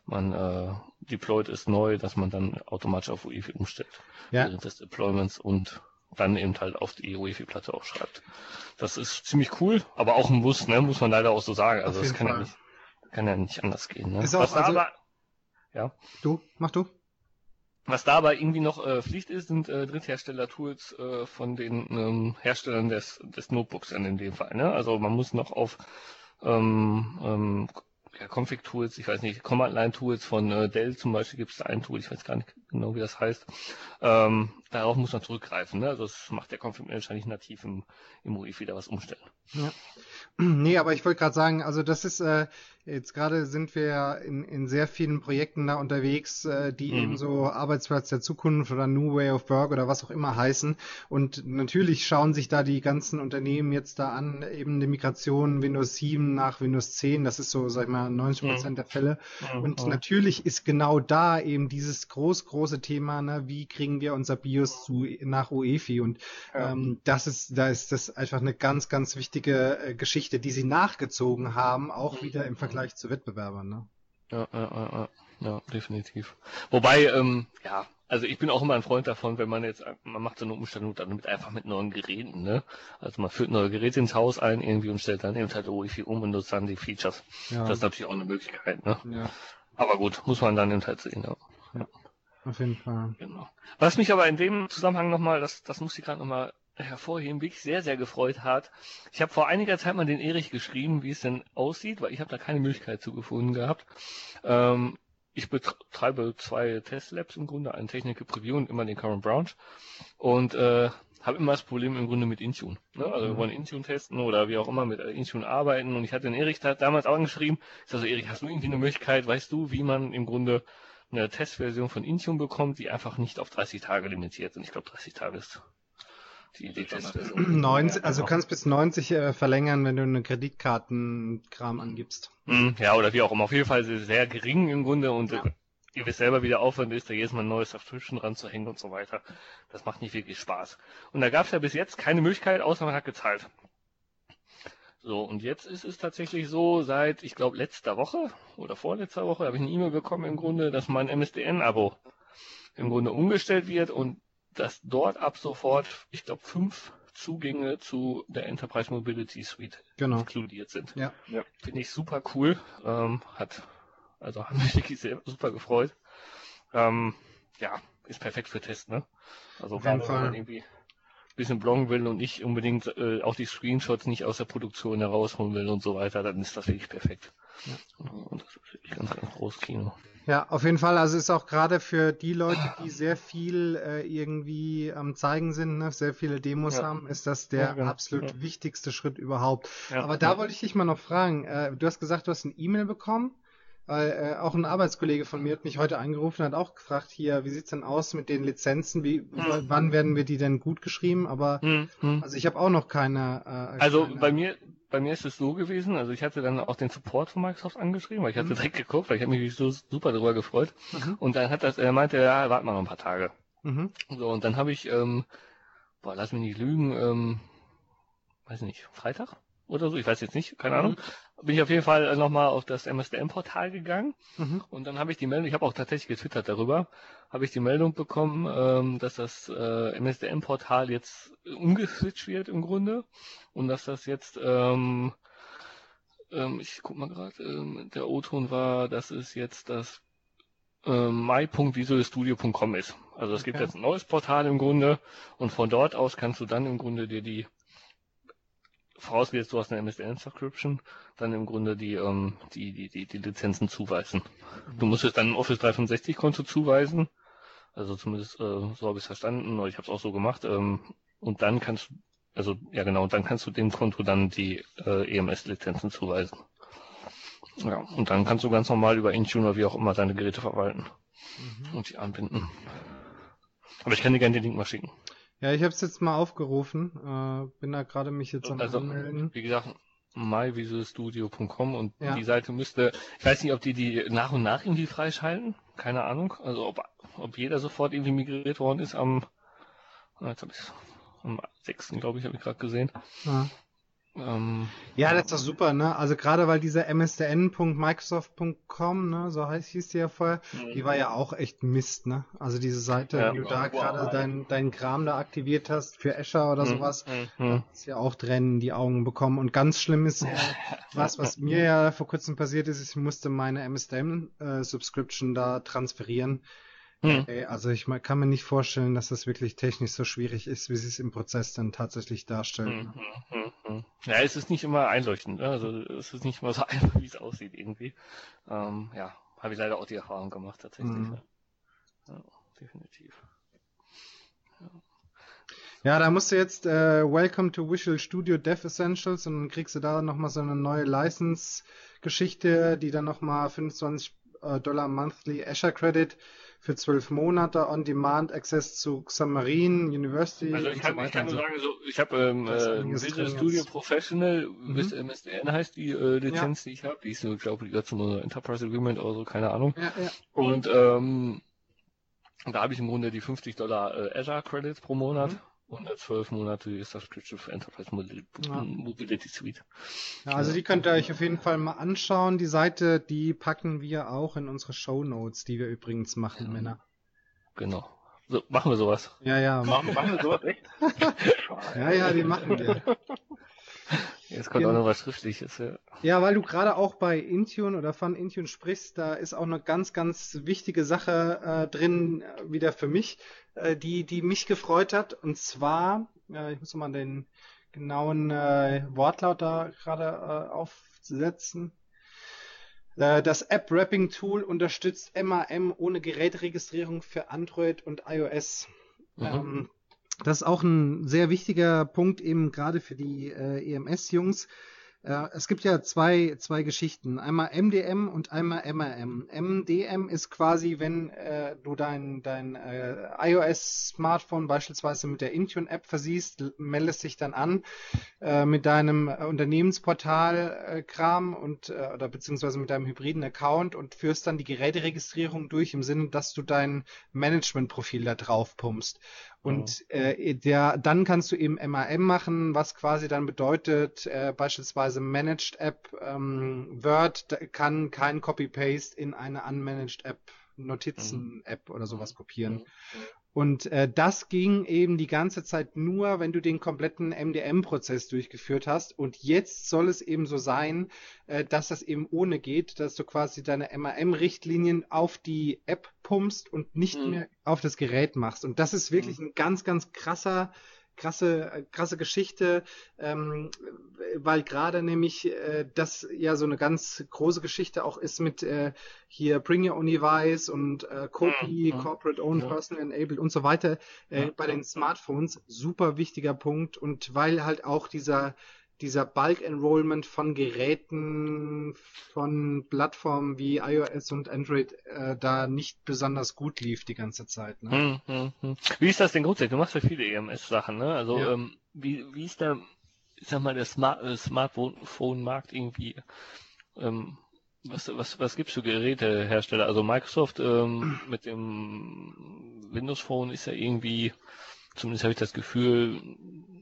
Speaker 2: man äh, deployt ist neu, dass man dann automatisch auf UEFI umstellt ja. während des Deployments und dann eben halt auf die UEFI-Platte auch schreibt. Das ist ziemlich cool, aber auch ein Muss, ne, muss man leider auch so sagen. Also das kann ja nicht, kann ja nicht anders gehen. Ne?
Speaker 1: Ist auch, Was also, aber, ja. Du, mach du.
Speaker 2: Was da aber irgendwie noch äh, Pflicht ist, sind äh, Dritthersteller-Tools äh, von den ähm, Herstellern des, des Notebooks in dem Fall. Ne? Also man muss noch auf ähm, ähm, ja, Config-Tools, ich weiß nicht, Command-Line-Tools von äh, Dell zum Beispiel gibt es da ein Tool, ich weiß gar nicht genau, wie das heißt. Ähm, darauf muss man zurückgreifen. Ne? Also das macht der Config-Manager nicht nativ im, im UEFI wieder was umstellen.
Speaker 1: Ja. Nee, aber ich wollte gerade sagen, also das ist, äh, Jetzt gerade sind wir ja in, in sehr vielen Projekten da unterwegs, äh, die mhm. eben so Arbeitsplatz der Zukunft oder New Way of Work oder was auch immer heißen. Und natürlich schauen sich da die ganzen Unternehmen jetzt da an, eben die Migration Windows 7 nach Windows 10. Das ist so, sag ich mal, 90 Prozent mhm. der Fälle. Mhm. Und natürlich ist genau da eben dieses groß, große Thema, ne, wie kriegen wir unser BIOS zu, nach UEFI? Und ähm, das ist, da ist das einfach eine ganz, ganz wichtige äh, Geschichte, die sie nachgezogen haben, auch mhm. wieder im Vergleich Vergleich zu Wettbewerbern, ne?
Speaker 2: Ja, ja, ja, ja, definitiv. Wobei, ähm, ja, also ich bin auch immer ein Freund davon, wenn man jetzt, man macht so eine Umstellung dann mit einfach mit neuen Geräten, ne? Also man führt neue Geräte ins Haus ein irgendwie und stellt dann eben halt Wi-Fi um und nutzt dann die Features. Ja. Das ist natürlich auch eine Möglichkeit, ne? Ja. Aber gut, muss man dann eben halt sehen, ja. ja.
Speaker 1: Auf jeden Fall.
Speaker 2: Genau. Was mich aber in dem Zusammenhang nochmal, das, das muss ich gerade nochmal hervorheben, wirklich sehr, sehr gefreut hat. Ich habe vor einiger Zeit mal den Erich geschrieben, wie es denn aussieht, weil ich habe da keine Möglichkeit zu gefunden gehabt. Ähm, ich betreibe zwei Testlabs im Grunde, einen Technical Preview und immer den Current Branch und äh, habe immer das Problem im Grunde mit Intune. Ne? Also wir mhm. wollen Intune testen oder wie auch immer mit Intune arbeiten und ich hatte den Erich da damals auch angeschrieben. Ich sage so, Erich, hast du irgendwie eine Möglichkeit, weißt du, wie man im Grunde eine Testversion von Intune bekommt, die einfach nicht auf 30 Tage limitiert sind. Ich glaube 30 Tage ist
Speaker 1: die, die Testversion. 90, also du kannst bis 90 äh, verlängern, wenn du eine Kreditkartenkram angibst.
Speaker 2: Mhm, ja, oder wie auch immer. Auf jeden Fall sehr gering im Grunde und ja. ihr wisst selber, wie der Aufwand ist, da jedes Mal ein neues Subscription ranzuhängen und so weiter. Das macht nicht wirklich Spaß. Und da gab es ja bis jetzt keine Möglichkeit, außer man hat gezahlt. So, und jetzt ist es tatsächlich so, seit, ich glaube, letzter Woche oder vorletzter Woche habe ich eine E-Mail bekommen im Grunde, dass mein MSDN-Abo im Grunde umgestellt wird und dass dort ab sofort, ich glaube, fünf Zugänge zu der Enterprise Mobility Suite genau. inkludiert sind.
Speaker 1: Ja. ja.
Speaker 2: Finde ich super cool. Ähm, hat, also haben mich wirklich sehr, super gefreut. Ähm, ja, ist perfekt für Tests, ne? Also Auf gerade wenn man irgendwie ein bisschen bloggen will und nicht unbedingt äh, auch die Screenshots nicht aus der Produktion herausholen will und so weiter, dann ist das wirklich perfekt. Ja. Und das ist wirklich ganz, ganz großes Kino.
Speaker 1: Ja, auf jeden Fall. Also ist auch gerade für die Leute, die sehr viel äh, irgendwie am Zeigen sind, ne, sehr viele Demos ja. haben, ist das der ja, genau. absolut ja. wichtigste Schritt überhaupt. Aber da wollte ich dich mal noch fragen. Äh, du hast gesagt, du hast ein E-Mail bekommen. Weil äh, auch ein Arbeitskollege von mir hat mich heute angerufen, hat auch gefragt, hier, wie sieht's denn aus mit den Lizenzen? Wie, hm. wann werden wir die denn gut geschrieben? Aber hm, hm. also ich habe auch noch keine.
Speaker 2: Äh, also keine... bei mir, bei mir ist es so gewesen, also ich hatte dann auch den Support von Microsoft angeschrieben, weil ich hatte mhm. direkt geguckt, weil ich habe mich so super darüber gefreut. Mhm. Und dann hat das, er meinte, ja, warten wir noch ein paar Tage. Mhm. So, und dann habe ich, ähm, boah, lass mich nicht lügen, ähm, weiß nicht, Freitag oder so, ich weiß jetzt nicht, keine Ahnung, mhm. Bin ich auf jeden Fall nochmal auf das MSDM-Portal gegangen mhm. und dann habe ich die Meldung, ich habe auch tatsächlich getwittert darüber, habe ich die Meldung bekommen, ähm, dass das äh, MSDM-Portal jetzt umgeswitcht wird im Grunde und dass das jetzt ähm, ähm, ich guck mal gerade, ähm, der O-Ton war, dass es jetzt das ähm, my.visualstudio.com ist. Also es okay. gibt jetzt ein neues Portal im Grunde und von dort aus kannst du dann im Grunde dir die vorausgesetzt du hast eine MSN-Subscription, dann im Grunde die, ähm, die, die, die, die Lizenzen zuweisen. Du musst es dann ein Office 365 Konto zuweisen, also zumindest äh, so habe ich es verstanden, ich habe es auch so gemacht, ähm, und dann kannst du also, ja genau, dann kannst du dem Konto dann die äh, EMS-Lizenzen zuweisen. Ja, und dann kannst du ganz normal über Intune oder wie auch immer deine Geräte verwalten mhm. und die anbinden. Aber ich kann dir gerne den Link mal schicken.
Speaker 1: Ja, ich habe es jetzt mal aufgerufen. Äh, bin da gerade mich jetzt am also, Anmelden.
Speaker 2: Wie gesagt, myvisualstudio.com und ja. die Seite müsste, ich weiß nicht, ob die die nach und nach irgendwie freischalten. Keine Ahnung. Also ob, ob jeder sofort irgendwie migriert worden ist am, jetzt habe ich am 6. glaube ich, habe ich gerade gesehen.
Speaker 1: Ja. Ähm, ja, das ist doch super, ne? Also gerade weil dieser msdn.microsoft.com, ne, so heißt hieß die ja vorher, mhm. die war ja auch echt Mist, ne? Also diese Seite, ja, wenn du da gerade deinen dein Kram da aktiviert hast für Azure oder mhm. sowas, mhm. hast ja auch Tränen in die Augen bekommen. Und ganz schlimm ist, was, was mir ja vor kurzem passiert ist, ich musste meine MSDN-Subscription äh, da transferieren. Hm. Also ich kann mir nicht vorstellen, dass das wirklich technisch so schwierig ist, wie sie es im Prozess dann tatsächlich darstellen. Hm, hm,
Speaker 2: hm, hm. ja, es ist nicht immer einleuchtend. Ne? Also es ist nicht immer so einfach, wie es aussieht irgendwie. Ähm, ja, habe ich leider auch die Erfahrung gemacht tatsächlich. Ja. ja. definitiv.
Speaker 1: Ja. Ja, da musst du jetzt äh, Welcome to Visual Studio Dev Essentials und dann kriegst du da nochmal so eine neue License-Geschichte, die dann nochmal 25 äh, Dollar monthly Azure Credit für zwölf Monate On-Demand Access zu Xamarin University.
Speaker 2: Also ich kann, so ich kann nur sagen, so, ich habe ähm, äh, Visual Studio. Professional, mhm. MSDN heißt die äh, Lizenz, ja. die ich habe. Die ist glaube ich, zum Enterprise Agreement oder so, keine Ahnung. Ja, ja. Und ähm, da habe ich im Grunde die 50 Dollar äh, Azure Credits pro Monat. Mhm und zwölf Monate ist das Subscription für Enterprise Mobility Suite.
Speaker 1: Ja, also die könnt ihr euch auf jeden Fall mal anschauen. Die Seite, die packen wir auch in unsere Show Notes, die wir übrigens machen, ja. Männer.
Speaker 2: Genau. So, machen wir sowas.
Speaker 1: Ja, ja.
Speaker 3: Machen, machen wir sowas, echt?
Speaker 1: ja, ja, die machen wir.
Speaker 2: Jetzt kommt auch noch was Schriftliches, ja.
Speaker 1: Ja, weil du gerade auch bei Intune oder von Intune sprichst, da ist auch eine ganz, ganz wichtige Sache äh, drin, äh, wieder für mich, äh, die, die mich gefreut hat. Und zwar, äh, ich muss mal den genauen äh, Wortlaut da gerade äh, aufsetzen. Das App-Wrapping-Tool unterstützt MAM ohne Gerätregistrierung für Android und iOS. Mhm. Ähm, das ist auch ein sehr wichtiger Punkt eben gerade für die äh, EMS-Jungs. Äh, es gibt ja zwei, zwei Geschichten. Einmal MDM und einmal MRM. MDM ist quasi, wenn äh, du dein, dein äh, iOS-Smartphone beispielsweise mit der Intune-App versiehst, meldest dich dann an äh, mit deinem äh, Unternehmensportal-Kram und äh, oder beziehungsweise mit deinem hybriden Account und führst dann die Geräteregistrierung durch im Sinne, dass du dein Management-Profil da drauf pumpst. Und oh. äh, der, dann kannst du eben MAM machen, was quasi dann bedeutet, äh, beispielsweise Managed App, ähm, Word kann kein Copy-Paste in eine Unmanaged App, Notizen-App oder sowas kopieren. Mhm. Und äh, das ging eben die ganze Zeit nur, wenn du den kompletten MDM-Prozess durchgeführt hast. Und jetzt soll es eben so sein, äh, dass das eben ohne geht, dass du quasi deine MAM-Richtlinien auf die App pumpst und nicht mhm. mehr auf das Gerät machst. Und das ist wirklich mhm. ein ganz, ganz krasser krasse, krasse Geschichte, ähm, weil gerade nämlich äh, das ja so eine ganz große Geschichte auch ist mit äh, hier Bring Your Own Device und äh, Copy, mhm. Corporate Owned, ja. Personal Enabled und so weiter äh, ja. bei den Smartphones. Super wichtiger Punkt und weil halt auch dieser dieser Bulk Enrollment von Geräten von Plattformen wie iOS und Android äh, da nicht besonders gut lief die ganze Zeit. Ne?
Speaker 2: Hm, hm, hm. Wie ist das denn grundsätzlich? Du machst ja viele EMS-Sachen, ne? Also ja. ähm, wie, wie ist der, ich sag mal, der Smart äh, Smartphone-Markt irgendwie? Ähm, was, was, was gibt's für Gerätehersteller? Also Microsoft ähm, mit dem Windows Phone ist ja irgendwie, zumindest habe ich das Gefühl,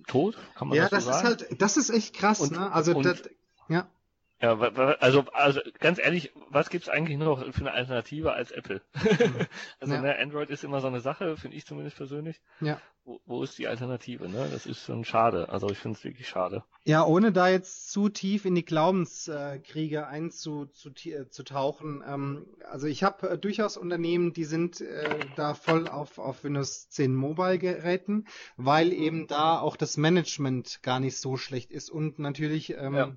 Speaker 2: tot,
Speaker 1: kann man ja, das, so sagen. Ja, das ist halt, das ist echt krass, und, ne? Also, und, das, ja.
Speaker 2: Ja, also, also ganz ehrlich, was gibt's eigentlich noch für eine Alternative als Apple? also ja. ne, Android ist immer so eine Sache, finde ich zumindest persönlich.
Speaker 1: Ja.
Speaker 2: Wo, wo ist die Alternative? Ne? Das ist schon schade. Also ich finde es wirklich schade.
Speaker 1: Ja, ohne da jetzt zu tief in die Glaubenskriege einzutauchen. Ähm, also ich habe äh, durchaus Unternehmen, die sind äh, da voll auf, auf Windows 10 Mobile Geräten, weil eben da auch das Management gar nicht so schlecht ist und natürlich ähm, ja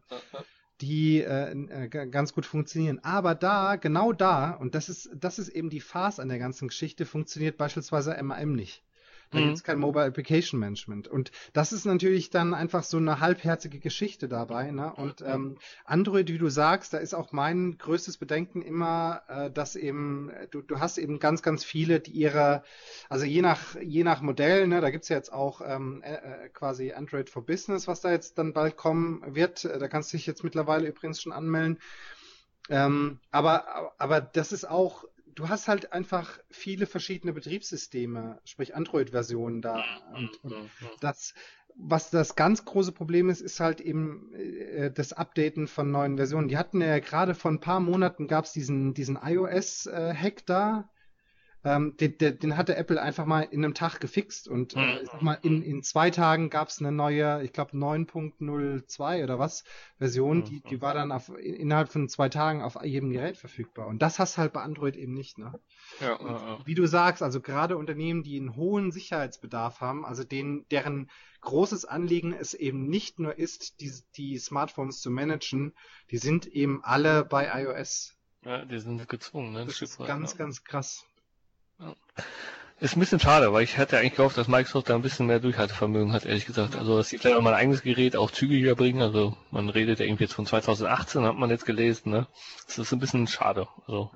Speaker 1: die äh, äh ganz gut funktionieren. Aber da, genau da, und das ist, das ist eben die Farce an der ganzen Geschichte, funktioniert beispielsweise MAM nicht. Da mhm. gibt es kein Mobile Application Management. Und das ist natürlich dann einfach so eine halbherzige Geschichte dabei. Ne? Und ähm, Android, wie du sagst, da ist auch mein größtes Bedenken immer, äh, dass eben, du, du hast eben ganz, ganz viele, die ihre, also je nach, je nach Modell, ne, da gibt's ja jetzt auch ähm, äh, äh quasi Android for Business, was da jetzt dann bald kommen wird. Äh, da kannst du dich jetzt mittlerweile übrigens schon anmelden. Ähm, aber, aber das ist auch du hast halt einfach viele verschiedene Betriebssysteme, sprich Android-Versionen da. Und, und das, was das ganz große Problem ist, ist halt eben äh, das Updaten von neuen Versionen. Die hatten ja gerade vor ein paar Monaten gab es diesen, diesen iOS-Hack äh, da, ähm, den, den, den hatte Apple einfach mal in einem Tag gefixt und äh, ich sag mal, in, in zwei Tagen gab es eine neue, ich glaube 9.02 oder was, Version, die, die war dann auf, innerhalb von zwei Tagen auf jedem Gerät verfügbar. Und das hast halt bei Android eben nicht, ne? Ja, und, ja, ja. Wie du sagst, also gerade Unternehmen, die einen hohen Sicherheitsbedarf haben, also denen, deren großes Anliegen es eben nicht nur ist, die, die Smartphones zu managen, die sind eben alle bei iOS.
Speaker 2: Ja, die sind gezwungen, ne?
Speaker 1: Das ist ganz, ganz krass.
Speaker 2: Ist ein bisschen schade, weil ich hätte eigentlich gehofft, dass Microsoft da ein bisschen mehr Durchhaltevermögen hat, ehrlich gesagt. Also, dass sie vielleicht auch mal ein eigenes Gerät auch zügiger bringen. Also, man redet ja irgendwie jetzt von 2018, hat man jetzt gelesen, ne? Das ist ein bisschen schade. Also,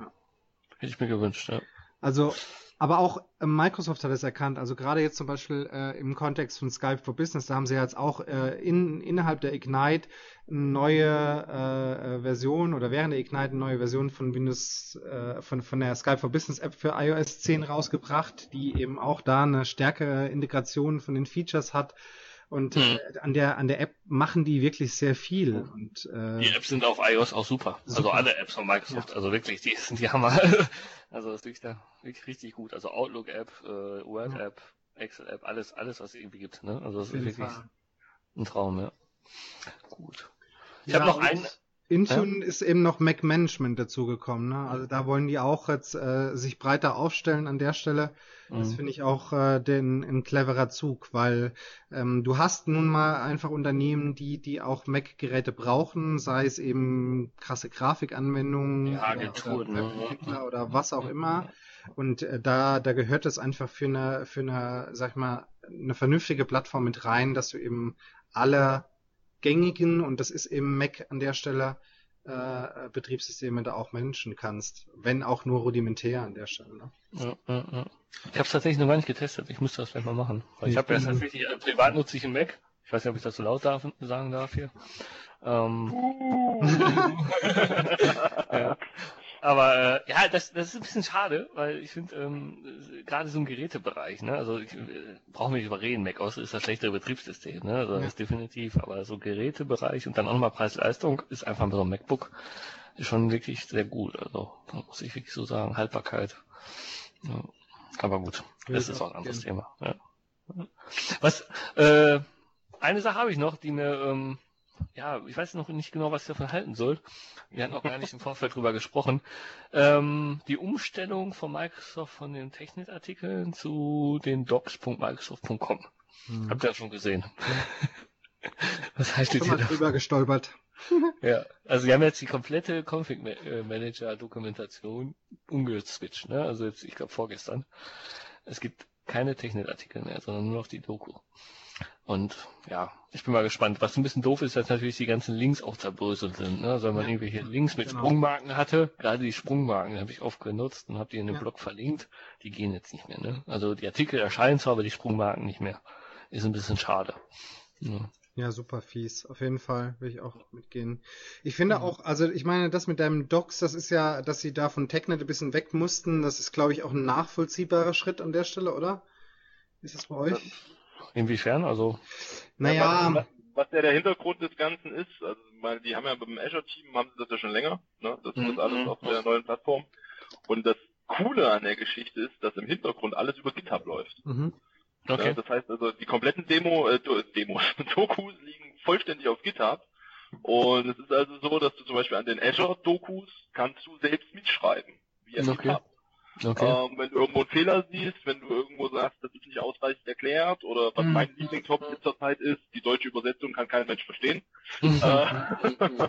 Speaker 2: hätte ich mir gewünscht, ja.
Speaker 1: Also, aber auch äh, Microsoft hat es erkannt. Also gerade jetzt zum Beispiel äh, im Kontext von Skype for Business, da haben sie jetzt auch äh, in, innerhalb der Ignite eine neue äh, äh, Version oder während der Ignite eine neue Version von Windows, äh, von, von der Skype for Business App für iOS 10 rausgebracht, die eben auch da eine stärkere Integration von den Features hat. Und hm. äh, an der an der App machen die wirklich sehr viel. Und,
Speaker 2: äh, die Apps sind auf iOS auch super. Also super. Also alle Apps von Microsoft, ja. also wirklich, die sind die Hammer. also das ist wirklich, da, wirklich richtig gut. Also Outlook App, äh, Word ja. App, Excel App, alles, alles, was es irgendwie gibt. Ne? Also das ist wirklich Fall. ein Traum, ja. Gut.
Speaker 1: Ich ja, habe noch einen. Intune ja? ist eben noch Mac Management dazugekommen. Ne? Also da wollen die auch jetzt äh, sich breiter aufstellen an der Stelle. Das mhm. finde ich auch äh, den, ein cleverer Zug, weil ähm, du hast nun mal einfach Unternehmen, die, die auch Mac-Geräte brauchen, sei es eben krasse Grafikanwendungen
Speaker 2: ja, Agenturen, oder,
Speaker 1: oder, ne? oder was auch immer. Und äh, da, da gehört es einfach für eine, für eine, sag ich mal, eine vernünftige Plattform mit rein, dass du eben alle gängigen, und das ist eben Mac an der Stelle, äh, Betriebssysteme da auch managen kannst, wenn auch nur rudimentär an der Stelle. Ne?
Speaker 2: Ja, ja, ja. Ich habe es tatsächlich noch gar nicht getestet. Ich müsste das vielleicht mal machen. Weil ich, habe erst tatsächlich äh, privat nutze ich einen Mac. Ich weiß nicht, ob ich das so laut darf, sagen darf hier. Ähm, ja. Aber äh, ja, das, das ist ein bisschen schade, weil ich finde, ähm, gerade so ein Gerätebereich, ne, also ich äh, brauche mich überreden, Mac OS ist das schlechtere Betriebssystem, ne, also das ja. ist definitiv, aber so Gerätebereich und dann auch nochmal Preis-Leistung ist einfach so ein MacBook schon wirklich sehr gut, also muss ich wirklich so sagen, Haltbarkeit. Ja. Aber gut, das ist auch ein anderes Thema. Ja. Was, äh, eine Sache habe ich noch, die mir ähm, ja, ich weiß noch nicht genau, was ich davon halten soll. Wir hatten auch gar nicht im Vorfeld drüber gesprochen. Ähm, die Umstellung von Microsoft von den Technikartikeln zu den docs.microsoft.com. Hm. Habt ihr ja schon gesehen.
Speaker 1: was heißt ihr da? drüber gestolpert.
Speaker 2: ja, also wir haben jetzt die komplette Config Manager Dokumentation umgeswitcht, ne? Also jetzt, ich glaube vorgestern. Es gibt keine Technikartikel mehr, sondern nur noch die Doku. Und ja, ich bin mal gespannt. Was ein bisschen doof ist, dass natürlich die ganzen Links auch zerbröselt sind. Ne? Also wenn man ja, irgendwelche Links mit genau. Sprungmarken hatte, gerade die Sprungmarken habe ich oft genutzt und habe die in dem ja. Blog verlinkt, die gehen jetzt nicht mehr. Ne? Also die Artikel erscheinen zwar, aber die Sprungmarken nicht mehr. Ist ein bisschen schade.
Speaker 1: Ja. Ja, super fies. Auf jeden Fall will ich auch mitgehen. Ich finde ja. auch, also ich meine, das mit deinem Docs, das ist ja, dass sie da von TechNet ein bisschen weg mussten, das ist, glaube ich, auch ein nachvollziehbarer Schritt an der Stelle, oder? Ist das bei euch?
Speaker 2: Inwiefern? Also.
Speaker 1: Naja.
Speaker 3: was, was ja der Hintergrund des Ganzen ist, also weil die haben ja beim Azure-Team haben sie das ja schon länger, ne? Das ist alles mhm. auf der neuen Plattform. Und das Coole an der Geschichte ist, dass im Hintergrund alles über GitHub läuft. Mhm. Okay. Ja, das heißt also, die kompletten Demo, äh, Demos, Dokus liegen vollständig auf GitHub. Und es ist also so, dass du zum Beispiel an den Azure-Dokus kannst du selbst mitschreiben. Via okay. GitHub. Okay. Ähm, wenn du irgendwo einen Fehler siehst, wenn du irgendwo sagst, das ist nicht ausreichend erklärt oder was mhm. mein Lieblingstopic zurzeit ist, die deutsche Übersetzung kann kein Mensch verstehen, mhm. äh,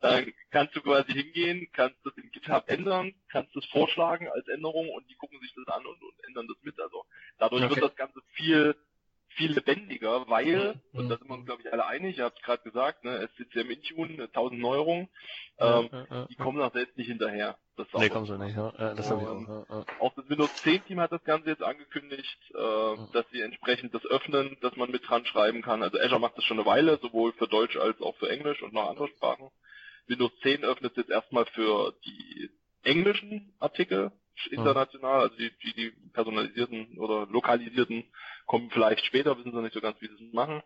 Speaker 3: dann kannst du quasi hingehen, kannst das in GitHub ändern, kannst das vorschlagen als Änderung und die gucken sich das an und, und ändern das mit. Also dadurch okay. wird das Ganze viel viel lebendiger, weil, und da sind wir uns glaube ich alle einig, ihr habt es gerade gesagt, ne, SCCM Intune, 1000 Neuerungen, ähm, ja, ja, die kommen nach selbst nicht hinterher.
Speaker 2: Das nee, kommen sie nicht, ja. das habe ich auch.
Speaker 3: Ja, Auch das Windows 10 Team hat das Ganze jetzt angekündigt, äh, dass sie entsprechend das öffnen, dass man mit dran schreiben kann. Also Azure macht das schon eine Weile, sowohl für Deutsch als auch für Englisch und noch andere Sprachen. Windows 10 öffnet es jetzt erstmal für die englischen Artikel, international, also die, die, die personalisierten oder lokalisierten kommen vielleicht später, wissen sie nicht so ganz, wie sie es machen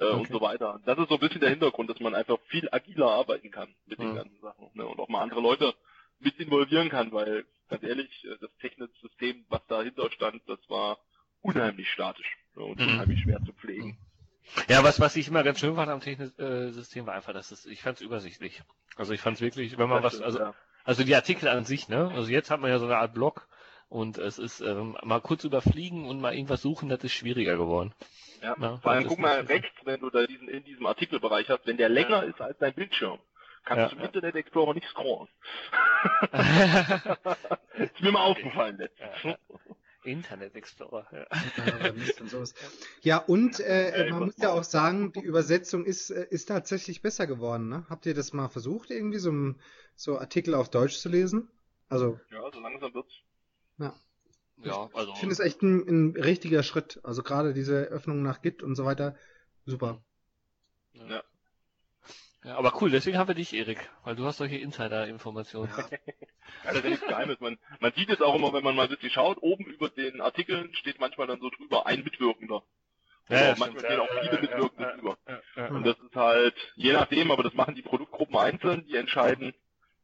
Speaker 3: äh, okay. und so weiter. Das ist so ein bisschen der Hintergrund, dass man einfach viel agiler arbeiten kann mit den ganzen Sachen ne? und auch mal andere Leute mit involvieren kann, weil ganz ehrlich, äh, das Technik-System, was dahinter stand, das war unheimlich statisch ne? und mhm. unheimlich schwer zu pflegen.
Speaker 2: Ja, was, was ich immer ganz schön fand am Technik-System war einfach, dass es, ich fand es übersichtlich. Also ich fand es wirklich, wenn man das was, stimmt, also ja. Also die Artikel an sich, ne? Also jetzt hat man ja so eine Art Blog und es ist ähm, mal kurz überfliegen und mal irgendwas suchen, das ist schwieriger geworden.
Speaker 3: Ja, ja vor allem guck mal rechts, wenn du da diesen in diesem Artikelbereich hast, wenn der länger ja. ist als dein Bildschirm, kannst ja, du im Internet Explorer nicht scrollen. ist mir mal aufgefallen letztens.
Speaker 2: Internet Explorer. Ja,
Speaker 1: ja und äh, man muss ja auch sagen, die Übersetzung ist, äh, ist tatsächlich besser geworden. Ne? Habt ihr das mal versucht, irgendwie so, so Artikel auf Deutsch zu lesen? Also.
Speaker 3: Ja, so langsam wird's.
Speaker 1: Ja. Ja, also. Ich finde es echt ein, ein richtiger Schritt. Also gerade diese Öffnung nach Git und so weiter. Super.
Speaker 2: Ja. Ja, aber cool, deswegen haben wir dich, Erik, weil du hast solche Insider-Informationen. Ja.
Speaker 3: ja, das ist ja nichts Geheimes. Man, man sieht es auch immer, wenn man mal wirklich schaut, oben über den Artikeln steht manchmal dann so drüber ein Mitwirkender. Oder ja, manchmal stehen auch viele Mitwirkende drüber. Und das ist halt, je nachdem, aber das machen die Produktgruppen einzeln, die entscheiden,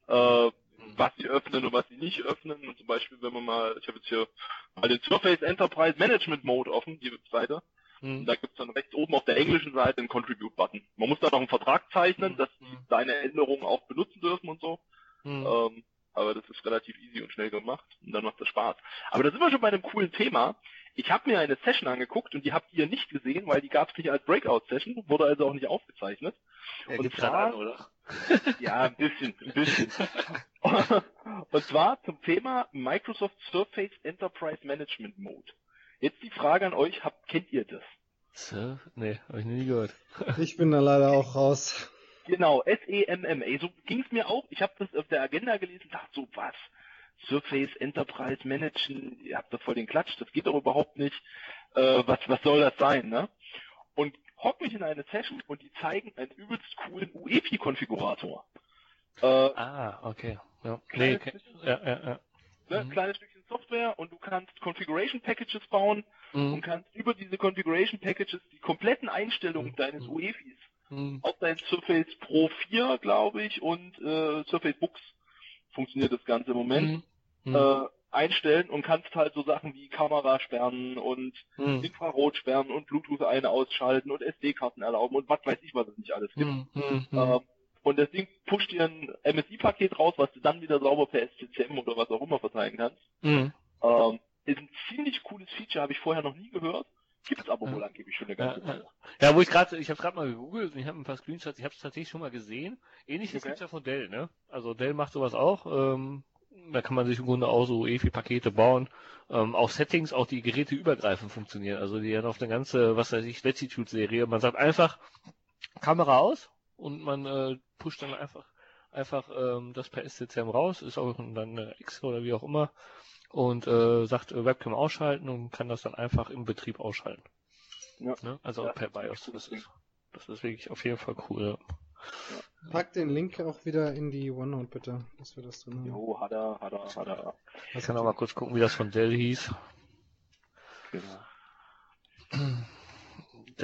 Speaker 3: äh, was sie öffnen und was sie nicht öffnen. Und zum Beispiel, wenn man mal, ich habe jetzt hier mal den Surface Enterprise Management Mode offen, die Webseite. Mhm. Da gibt's dann rechts oben auf der englischen Seite einen Contribute-Button. Man muss da noch einen Vertrag zeichnen, mhm. dass die deine Änderungen auch benutzen dürfen und so. Mhm. Ähm, aber das ist relativ easy und schnell gemacht und dann macht das Spaß. Aber da sind wir schon bei einem coolen Thema. Ich habe mir eine Session angeguckt und die habt ihr nicht gesehen, weil die gab es nicht als Breakout-Session, wurde also auch nicht aufgezeichnet.
Speaker 2: Ja, und zwar, an, oder?
Speaker 3: ja, ein bisschen, ein bisschen. und zwar zum Thema Microsoft Surface Enterprise Management Mode. Jetzt die Frage an euch, habt, kennt ihr das?
Speaker 2: So? Nee, habe ich nie gehört.
Speaker 1: ich bin da leider auch raus.
Speaker 3: Genau, S-E-M-M-A. So ging's mir auch. Ich habe das auf der Agenda gelesen dachte so, was? Surface Enterprise Managen, ihr habt da voll den Klatsch, das geht doch überhaupt nicht. Äh, was, was soll das sein, ne? Und hock mich in eine Session und die zeigen einen übelst coolen UEFI-Konfigurator.
Speaker 2: Äh, ah, okay. Ja. Nee, okay. ja, ja, ja.
Speaker 3: Ne, mhm. Kleines Stückchen Software und du kannst Configuration Packages bauen mhm. und kannst über diese Configuration Packages die kompletten Einstellungen mhm. deines UEFIs mhm. auf dein Surface Pro 4, glaube ich, und äh, Surface Books funktioniert das Ganze im Moment, mhm. mhm. äh, einstellen und kannst halt so Sachen wie Kamera sperren und mhm. Infrarot sperren und Bluetooth ein ausschalten und SD-Karten erlauben und was weiß ich, was es nicht alles gibt. Mhm. Ähm, und das Ding pusht dir ein MSI-Paket raus, was du dann wieder sauber per SCCM oder was auch immer verteilen kannst. Ähm, ist ein ziemlich cooles Feature, habe ich vorher noch nie gehört. Gibt es aber ja. wohl angeblich schon eine ganze
Speaker 2: ja, Weile. Ja, wo ich gerade, ich habe gerade mal gegoogelt und ich habe ein paar Screenshots, ich habe es tatsächlich schon mal gesehen. Ähnliches okay. gibt's ja von Dell, ne? Also Dell macht sowas auch. Ähm, da kann man sich im Grunde auch so EFI-Pakete bauen. Ähm, auch Settings, auch die Geräte übergreifend funktionieren. Also die haben auf eine ganze, was weiß ich, Latitude-Serie. Man sagt einfach Kamera aus und man äh, pusht dann einfach einfach ähm, das per SCCM raus, ist auch dann eine X oder wie auch immer und äh, sagt äh, Webcam ausschalten und kann das dann einfach im Betrieb ausschalten. Ja. Ne? Also ja, per BIOS. Das ist, das ist wirklich auf jeden Fall cool.
Speaker 1: Ja. Pack den Link auch wieder in die OneNote bitte, dass wir das drin haben.
Speaker 3: Jo, hat er, hat er, hat er.
Speaker 2: Ich kann auch mal kurz gucken, wie das von Dell hieß. Genau.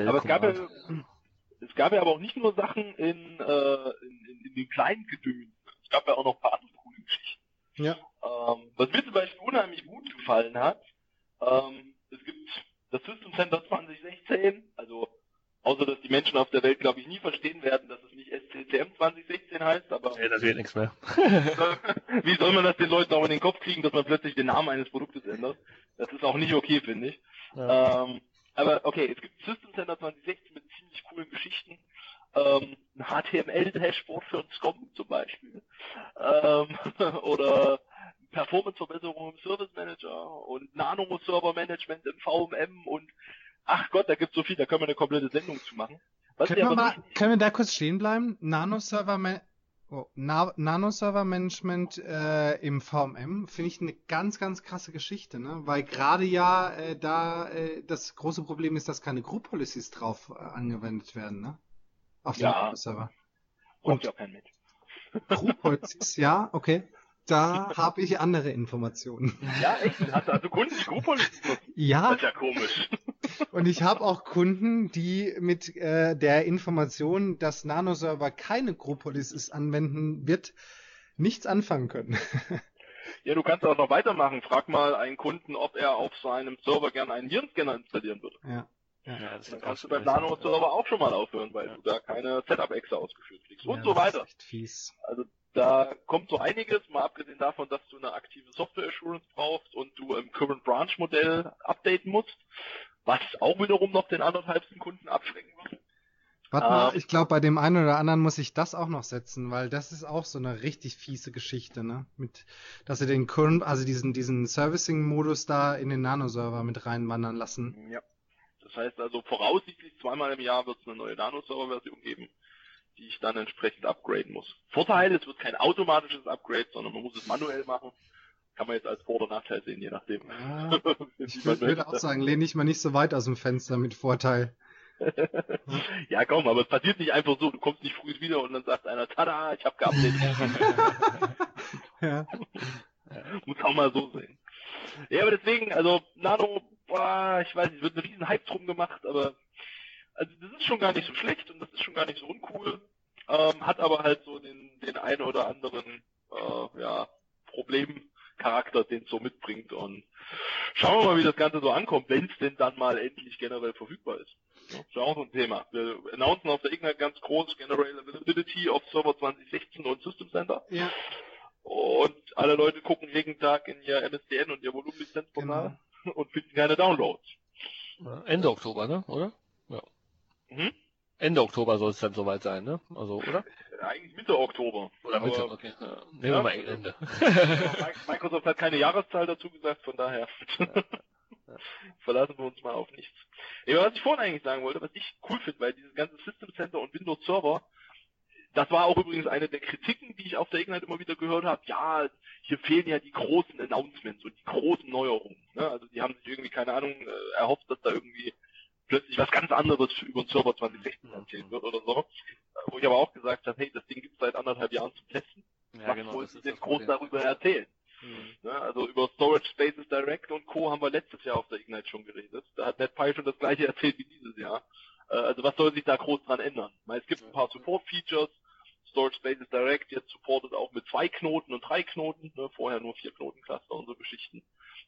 Speaker 3: aber es gab, ja, es gab ja aber auch nicht nur Sachen in, äh, in, in den kleinen Gedöns. Es gab ja auch noch ein paar andere coole Geschichten. Ja. Ähm, was mir zum Beispiel unheimlich gut gefallen hat, ähm, es gibt das System Center 2016, also außer dass die Menschen auf der Welt, glaube ich, nie verstehen werden, dass es nicht SCCM 2016 heißt, aber...
Speaker 2: Ja, das wird nichts mehr.
Speaker 3: wie soll man das den Leuten auch in den Kopf kriegen, dass man plötzlich den Namen eines Produktes ändert? Das ist auch nicht okay, finde ich. Ja. Ähm, aber okay, es gibt System Center 2016 mit ziemlich coolen Geschichten. Ähm, ein HTML-Dashboard für ein SCOM zum Beispiel. Ähm, oder Performance-Verbesserung im Service Manager und Nano-Server-Management im VMM und ach Gott, da gibt's so viel, da können wir eine komplette Sendung zu machen.
Speaker 1: können, wir mal, können wir da kurz stehen bleiben? Nano-Server oh, Na Nano-Server-Management äh, im VMM finde ich eine ganz, ganz krasse Geschichte, ne? Weil gerade ja äh, da äh, das große Problem ist, dass keine Group Policies drauf äh, angewendet werden, ne?
Speaker 3: Auf dem ja. Nano-Server. Und ja kein mit.
Speaker 1: Group Policies, ja, okay. Da habe ich andere Informationen.
Speaker 3: Ja, echt? Hast du also Kunden, die Group Policies
Speaker 1: Ja.
Speaker 3: Das ist ja komisch.
Speaker 1: Und ich habe auch Kunden, die mit äh, der Information, dass Nanoserver keine Gropolis anwenden wird, nichts anfangen können.
Speaker 3: Ja, du kannst auch noch weitermachen. Frag mal einen Kunden, ob er auf seinem Server gerne einen Virenscanner installieren würde.
Speaker 1: Ja.
Speaker 3: Ja, ja das dann kannst du beim Nano-Server auch schon mal aufhören, weil ja. du da keine Setup-Exe ausgeführt kriegst und ja, so weiter.
Speaker 1: Das ist echt fies.
Speaker 3: Also da kommt so einiges, mal abgesehen davon, dass du eine aktive Software Assurance brauchst und du im Current Branch Modell updaten musst was auch wiederum noch den anderthalbsten Kunden abschrecken wird.
Speaker 1: Warte mal, ähm, ich glaube, bei dem einen oder anderen muss ich das auch noch setzen, weil das ist auch so eine richtig fiese Geschichte, ne? Mit, dass sie den Current, also diesen, diesen Servicing-Modus da in den Nano-Server mit reinwandern lassen.
Speaker 3: Ja. Das heißt also, voraussichtlich zweimal im Jahr wird es eine neue Nano-Server-Version geben, die ich dann entsprechend upgraden muss. Vorteil, es wird kein automatisches Upgrade, sondern man muss es manuell machen kann man jetzt als Vor- oder Nachteil sehen, je nachdem.
Speaker 1: Ja, ich würde auch sagen, lehne ich mal nicht so weit aus dem Fenster mit Vorteil.
Speaker 3: ja, komm, aber es passiert nicht einfach so. Du kommst nicht früh wieder und dann sagt einer, tada, ich hab geupdatet. ja. Muss auch mal so sehen. Ja, aber deswegen, also Nano, boah, ich weiß nicht, wird ein riesen Hype drum gemacht, aber also das ist schon gar nicht so schlecht und das ist schon gar nicht so uncool. Ähm, hat aber halt so den, den einen oder anderen äh, ja, Problem, Charakter den so mitbringt. Und schauen wir mal, wie das Ganze so ankommt, wenn es denn dann mal endlich generell verfügbar ist. Ja, das ist auch so ein Thema. Wir announcen auf der Ignite ganz groß General Availability of Server 2016 und System Center. Ja. Und alle Leute gucken jeden Tag in ihr MSDN und ihr Volumenlizenzportal genau. und finden keine Downloads.
Speaker 2: Ende Oktober, ne? Oder? Ja. Mhm. Ende Oktober soll es dann soweit sein, ne? Also, oder?
Speaker 3: Eigentlich Mitte Oktober.
Speaker 2: Oder Mitte, Aber, okay. Ja, nehmen ja, wir mal Ende.
Speaker 3: Microsoft hat keine Jahreszahl dazu gesagt, von daher verlassen wir uns mal auf nichts. Ja, was ich vorhin eigentlich sagen wollte, was ich cool finde, weil dieses ganze System Center und Windows Server, das war auch übrigens eine der Kritiken, die ich auf der Ignite immer wieder gehört habe. Ja, hier fehlen ja die großen Announcements und die großen Neuerungen. Ne? Also die haben sich irgendwie, keine Ahnung, äh, erhofft, dass da irgendwie plötzlich was ganz anderes über den Server 2016 erzählt wird oder so. Wo ich aber auch gesagt habe, hey, das Ding gibt es seit anderthalb Jahren zum Testen. Ja, was genau, wollen Sie denn groß darüber erzählen? Mhm. Ja, ne, also über Storage Spaces Direct und Co. haben wir letztes Jahr auf der Ignite schon geredet. Da hat NetPy schon das gleiche erzählt wie dieses Jahr. Äh, also was soll sich da groß dran ändern? Weil es gibt ein paar Support-Features. Storage Spaces Direct jetzt supportet auch mit zwei Knoten und drei Knoten, ne? vorher nur vier Knoten Cluster und so Geschichten.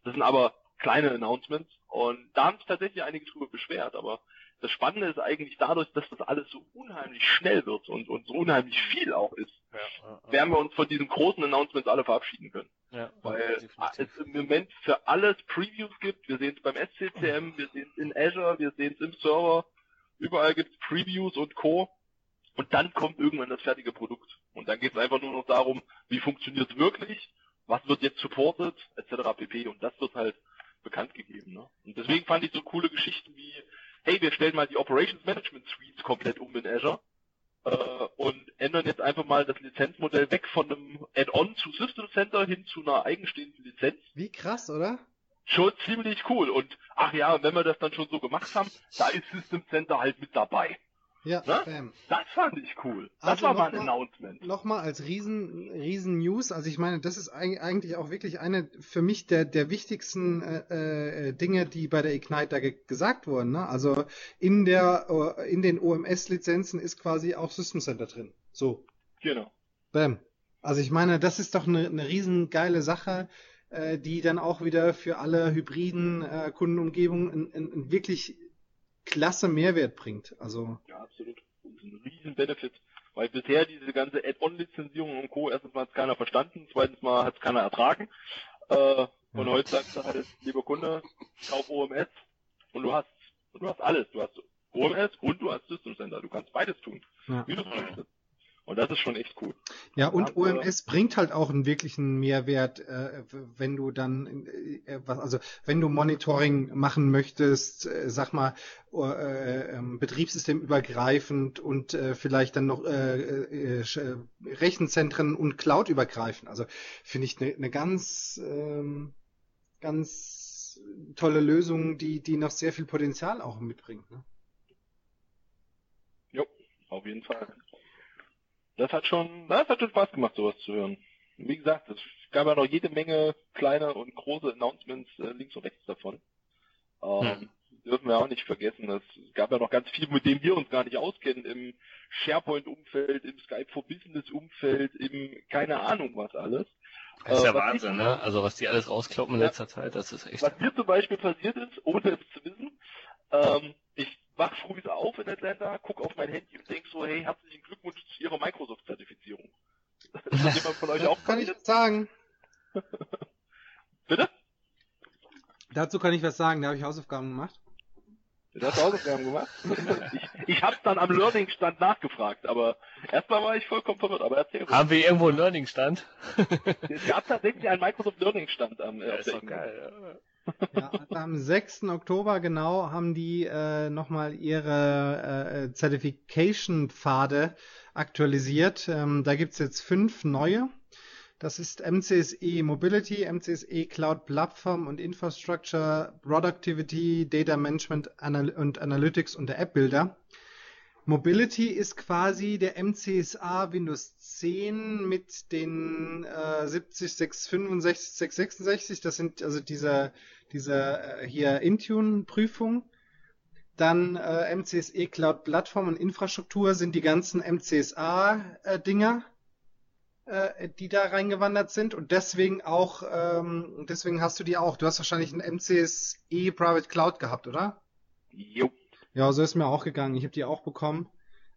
Speaker 3: Das sind aber kleine Announcements und da haben sich tatsächlich einige drüber beschwert, aber das Spannende ist eigentlich dadurch, dass das alles so unheimlich schnell wird und, und so unheimlich viel auch ist, ja, ja, ja. werden wir uns von diesen großen Announcements alle verabschieden können. Weil es im Moment für alles Previews gibt. Wir sehen es beim SCCM, wir sehen es in Azure, wir sehen es im Server. Überall gibt es Previews und Co. Und dann kommt irgendwann das fertige Produkt. Und dann geht es einfach nur noch darum, wie funktioniert es wirklich, was wird jetzt supported, etc. pp. Und das wird halt bekannt gegeben. Ne? Und deswegen fand ich so coole Geschichten wie, hey, wir stellen mal die Operations Management Suites komplett um in Azure äh, und ändern jetzt einfach mal das Lizenzmodell weg von einem Add-on zu System Center hin zu einer eigenstehenden Lizenz.
Speaker 1: Wie krass, oder?
Speaker 3: Schon ziemlich cool. Und ach ja, wenn wir das dann schon so gemacht haben, da ist System Center halt mit dabei.
Speaker 1: Ja,
Speaker 3: ne? Das fand ich cool. Das also war mal ein Announcement.
Speaker 1: Nochmal als riesen, riesen News. Also ich meine, das ist eigentlich auch wirklich eine für mich der, der wichtigsten äh, äh, Dinge, die bei der Ignite da ge gesagt wurden. Ne? Also in der äh, in den OMS-Lizenzen ist quasi auch System Center drin. So.
Speaker 3: Genau.
Speaker 1: Bam. Also ich meine, das ist doch eine, eine riesen geile Sache, äh, die dann auch wieder für alle hybriden äh, Kundenumgebungen einen wirklich klasse Mehrwert bringt. Also
Speaker 3: ja, absolut. Ein riesen Benefit. Weil bisher diese ganze Add-on-Lizenzierung und Co. erstens mal hat keiner verstanden, zweitens mal hat es keiner ertragen. Äh, und heute sagst du halt, lieber Kunde, kauf OMS und du hast, du hast alles. Du hast OMS und du hast System Center. Du kannst beides tun. Ja. Wie du es möchtest. Und das ist schon echt cool.
Speaker 1: Ja, und Aber, OMS bringt halt auch einen wirklichen Mehrwert, äh, wenn du dann, äh, also wenn du Monitoring machen möchtest, äh, sag mal, äh, ähm, betriebssystemübergreifend und äh, vielleicht dann noch äh, Rechenzentren und Cloud übergreifend. Also finde ich eine ne ganz, ähm, ganz tolle Lösung, die, die noch sehr viel Potenzial auch mitbringt. Ne?
Speaker 3: Jo, auf jeden Fall das hat schon, das hat schon Spaß gemacht, sowas zu hören. Wie gesagt, es gab ja noch jede Menge kleine und große Announcements äh, links und rechts davon. Ähm, hm. Dürfen wir auch nicht vergessen. Es gab ja noch ganz viel, mit dem wir uns gar nicht auskennen, im SharePoint-Umfeld, im Skype for Business-Umfeld, im keine Ahnung was alles.
Speaker 2: Das ist ja äh, Wahnsinn, ich, ne? Also was die alles rauskloppen in ja, letzter Zeit, das ist echt.
Speaker 3: Was mir zum Beispiel passiert ist, ohne es zu wissen, ähm, ich wach früh auf in Atlanta, guck auf mein Handy und denk so, hey, herzlichen Glückwunsch zu Ihrer Microsoft-Zertifizierung.
Speaker 1: Ist das jemand von euch auch Kann ich was sagen?
Speaker 3: Bitte?
Speaker 1: Dazu kann ich was sagen, da habe ich Hausaufgaben gemacht.
Speaker 3: Du hast Hausaufgaben gemacht? ich, ich hab's dann am Learning-Stand nachgefragt, aber erstmal war ich vollkommen verwirrt, aber erzähl
Speaker 2: Haben wir irgendwo einen Learning-Stand?
Speaker 3: es gab tatsächlich einen Microsoft Learning-Stand am
Speaker 2: äh, ja, ist doch geil, ja.
Speaker 1: Also am 6. Oktober genau haben die äh, nochmal ihre äh, Certification-Pfade aktualisiert. Ähm, da gibt's jetzt fünf neue. Das ist MCSE Mobility, MCSE Cloud Platform und Infrastructure, Productivity, Data Management Anal und Analytics und der App Builder. Mobility ist quasi der MCSA Windows 10 mit den äh, 70, 665, 666. Das sind also diese, diese äh, hier Intune-Prüfung. Dann äh, MCSE Cloud Plattform und Infrastruktur sind die ganzen MCSA-Dinger, äh, die da reingewandert sind. Und deswegen auch, ähm, deswegen hast du die auch. Du hast wahrscheinlich ein MCSE Private Cloud gehabt, oder?
Speaker 3: Jo.
Speaker 1: Ja, so ist mir auch gegangen. Ich habe die auch bekommen.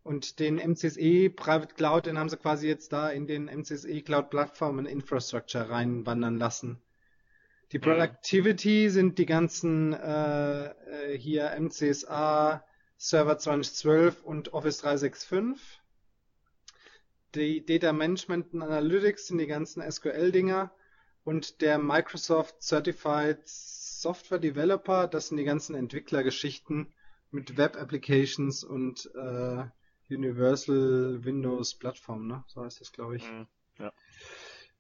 Speaker 1: Und den MCSE Private Cloud, den haben sie quasi jetzt da in den MCSE Cloud Plattform und Infrastructure reinwandern lassen. Die Productivity sind die ganzen äh, äh hier MCSA Server 2012 und Office 365. Die Data Management und Analytics sind die ganzen SQL-Dinger. Und der Microsoft Certified Software Developer, das sind die ganzen Entwicklergeschichten mit Web Applications und äh, Universal Windows Plattform, ne? So heißt das, glaube ich. Mhm.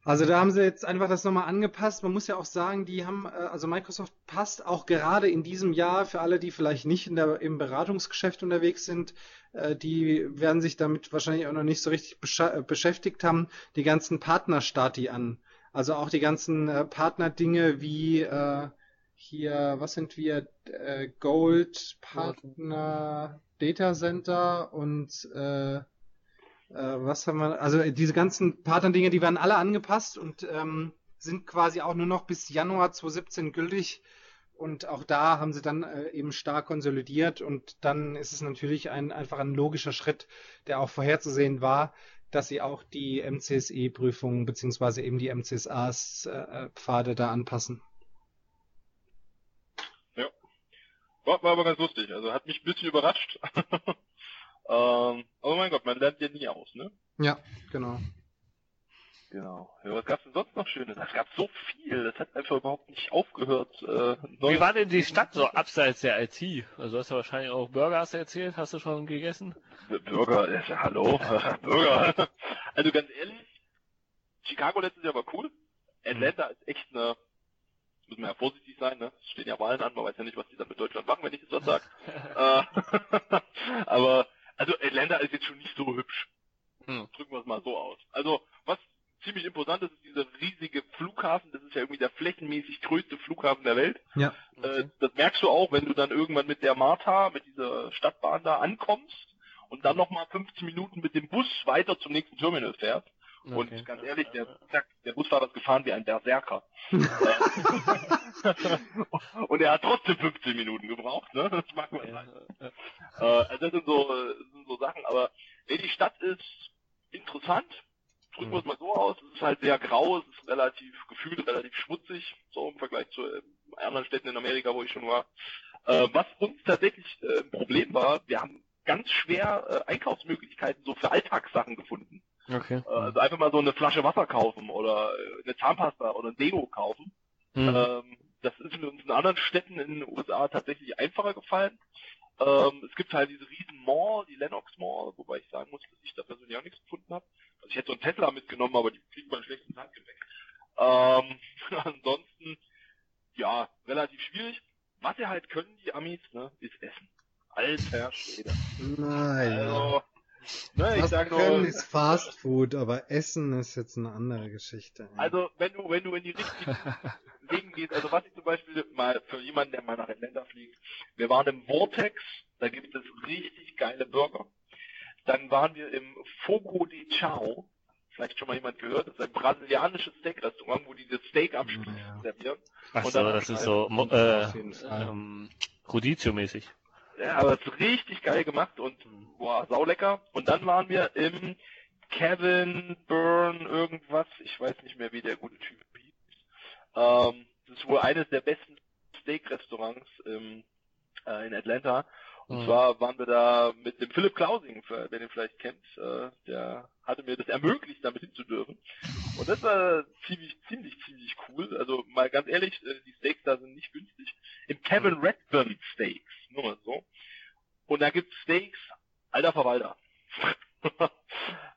Speaker 1: Also da haben sie jetzt einfach das nochmal angepasst. Man muss ja auch sagen, die haben, äh, also Microsoft passt auch gerade in diesem Jahr für alle, die vielleicht nicht in der, im Beratungsgeschäft unterwegs sind, äh, die werden sich damit wahrscheinlich auch noch nicht so richtig beschäftigt haben, die ganzen Partnerstati an. Also auch die ganzen äh, Partnerdinge wie äh, hier, was sind wir? Äh, Gold, Partner, Data Center und äh, äh, was haben wir? Also diese ganzen Partner-Dinge, die werden alle angepasst und ähm, sind quasi auch nur noch bis Januar 2017 gültig. Und auch da haben sie dann äh, eben stark konsolidiert und dann ist es natürlich ein, einfach ein logischer Schritt, der auch vorherzusehen war, dass sie auch die MCSE-Prüfungen beziehungsweise eben die MCSAs-Pfade äh, da anpassen.
Speaker 3: War, war aber ganz lustig, also hat mich ein bisschen überrascht. ähm, aber mein Gott, man lernt ja nie aus, ne?
Speaker 1: Ja, genau.
Speaker 3: Genau. Ja, was gab's denn sonst noch Schönes? Es gab so viel, das hat einfach überhaupt nicht aufgehört. Äh,
Speaker 2: Wie war denn die Stadt so abseits der IT? Also hast du wahrscheinlich auch Burger hast du erzählt, hast du schon gegessen?
Speaker 3: Burger, ja, hallo, Burger. Also ganz ehrlich, Chicago letztes Jahr war cool. Atlanta ist echt eine müssen wir ja vorsichtig sein, ne? Es stehen ja Wahlen an, man weiß ja nicht, was die dann mit Deutschland machen, wenn ich das so sage. äh, aber Also Atlanta ist jetzt schon nicht so hübsch. Hm. Drücken wir es mal so aus. Also was ziemlich imposant ist, ist dieser riesige Flughafen. Das ist ja irgendwie der flächenmäßig größte Flughafen der Welt.
Speaker 1: Ja.
Speaker 3: Äh, das merkst du auch, wenn du dann irgendwann mit der Martha, mit dieser Stadtbahn da ankommst und dann nochmal 15 Minuten mit dem Bus weiter zum nächsten Terminal fährst. Okay. Und ganz ehrlich, der, der Busfahrer ist gefahren wie ein Berserker. und er hat trotzdem 15 Minuten gebraucht, ne? Das mag man sein. Äh, also das sind so, das sind so Sachen, aber nee, die Stadt ist interessant. Drücken wir es mal so aus, es ist halt sehr grau, es ist relativ gefühlt relativ schmutzig, so im Vergleich zu äh, anderen Städten in Amerika, wo ich schon war. Äh, was uns tatsächlich ein Problem war, wir haben ganz schwer Einkaufsmöglichkeiten so für Alltagssachen gefunden.
Speaker 2: Okay.
Speaker 3: Äh, also einfach mal so eine Flasche Wasser kaufen oder äh, eine Zahnpasta oder ein Deo kaufen. Mhm. Ähm, das ist uns in anderen Städten in den USA tatsächlich einfacher gefallen. Ähm, es gibt halt diese riesen Mall, die Lennox Mall, wobei ich sagen muss, dass ich da persönlich auch nichts gefunden habe. Also ich hätte so einen Tesla mitgenommen, aber die kriegt man schlecht ins Handgepäck. Ähm, ansonsten, ja, relativ schwierig. Was sie halt können, die Amis, ne, ist Essen. Alter Schwede.
Speaker 1: Nein. Also, ne, ich sag nur, ist Fast Food, aber Essen ist jetzt eine andere Geschichte.
Speaker 3: Also wenn du, wenn du in die richtigen Wegen gehst, also was ich zum Beispiel mal für jemanden, der mal nach Atlanta fliegt, wir waren im Vortex, da gibt es richtig geile Burger. Dann waren wir im Fogo de Chao, vielleicht schon mal jemand gehört, das ist ein brasilianisches Steak-Restaurant, wo die das Steak am Spieß ja. servieren.
Speaker 2: Ach so, das ist so äh, ähm, Rodizio-mäßig.
Speaker 3: Ja, aber es ist richtig geil gemacht und boah, saulecker. Und dann waren wir im Kevin Burn irgendwas, ich weiß nicht mehr, wie der gute Typ hieß. Ähm, das ist wohl eines der besten Steak-Restaurants äh, in Atlanta. Und mhm. zwar waren wir da mit dem Philipp Klausing, wer den vielleicht kennt, äh, der hatte mir das ermöglicht, damit hinzudürfen. Und das war ziemlich, ziemlich, ziemlich cool. Also mal ganz ehrlich, äh, die Steaks da sind nicht günstig. Im Kevin. Redburn Steaks, nur mal so. Und da gibt's Steaks, alter Verwalter. äh,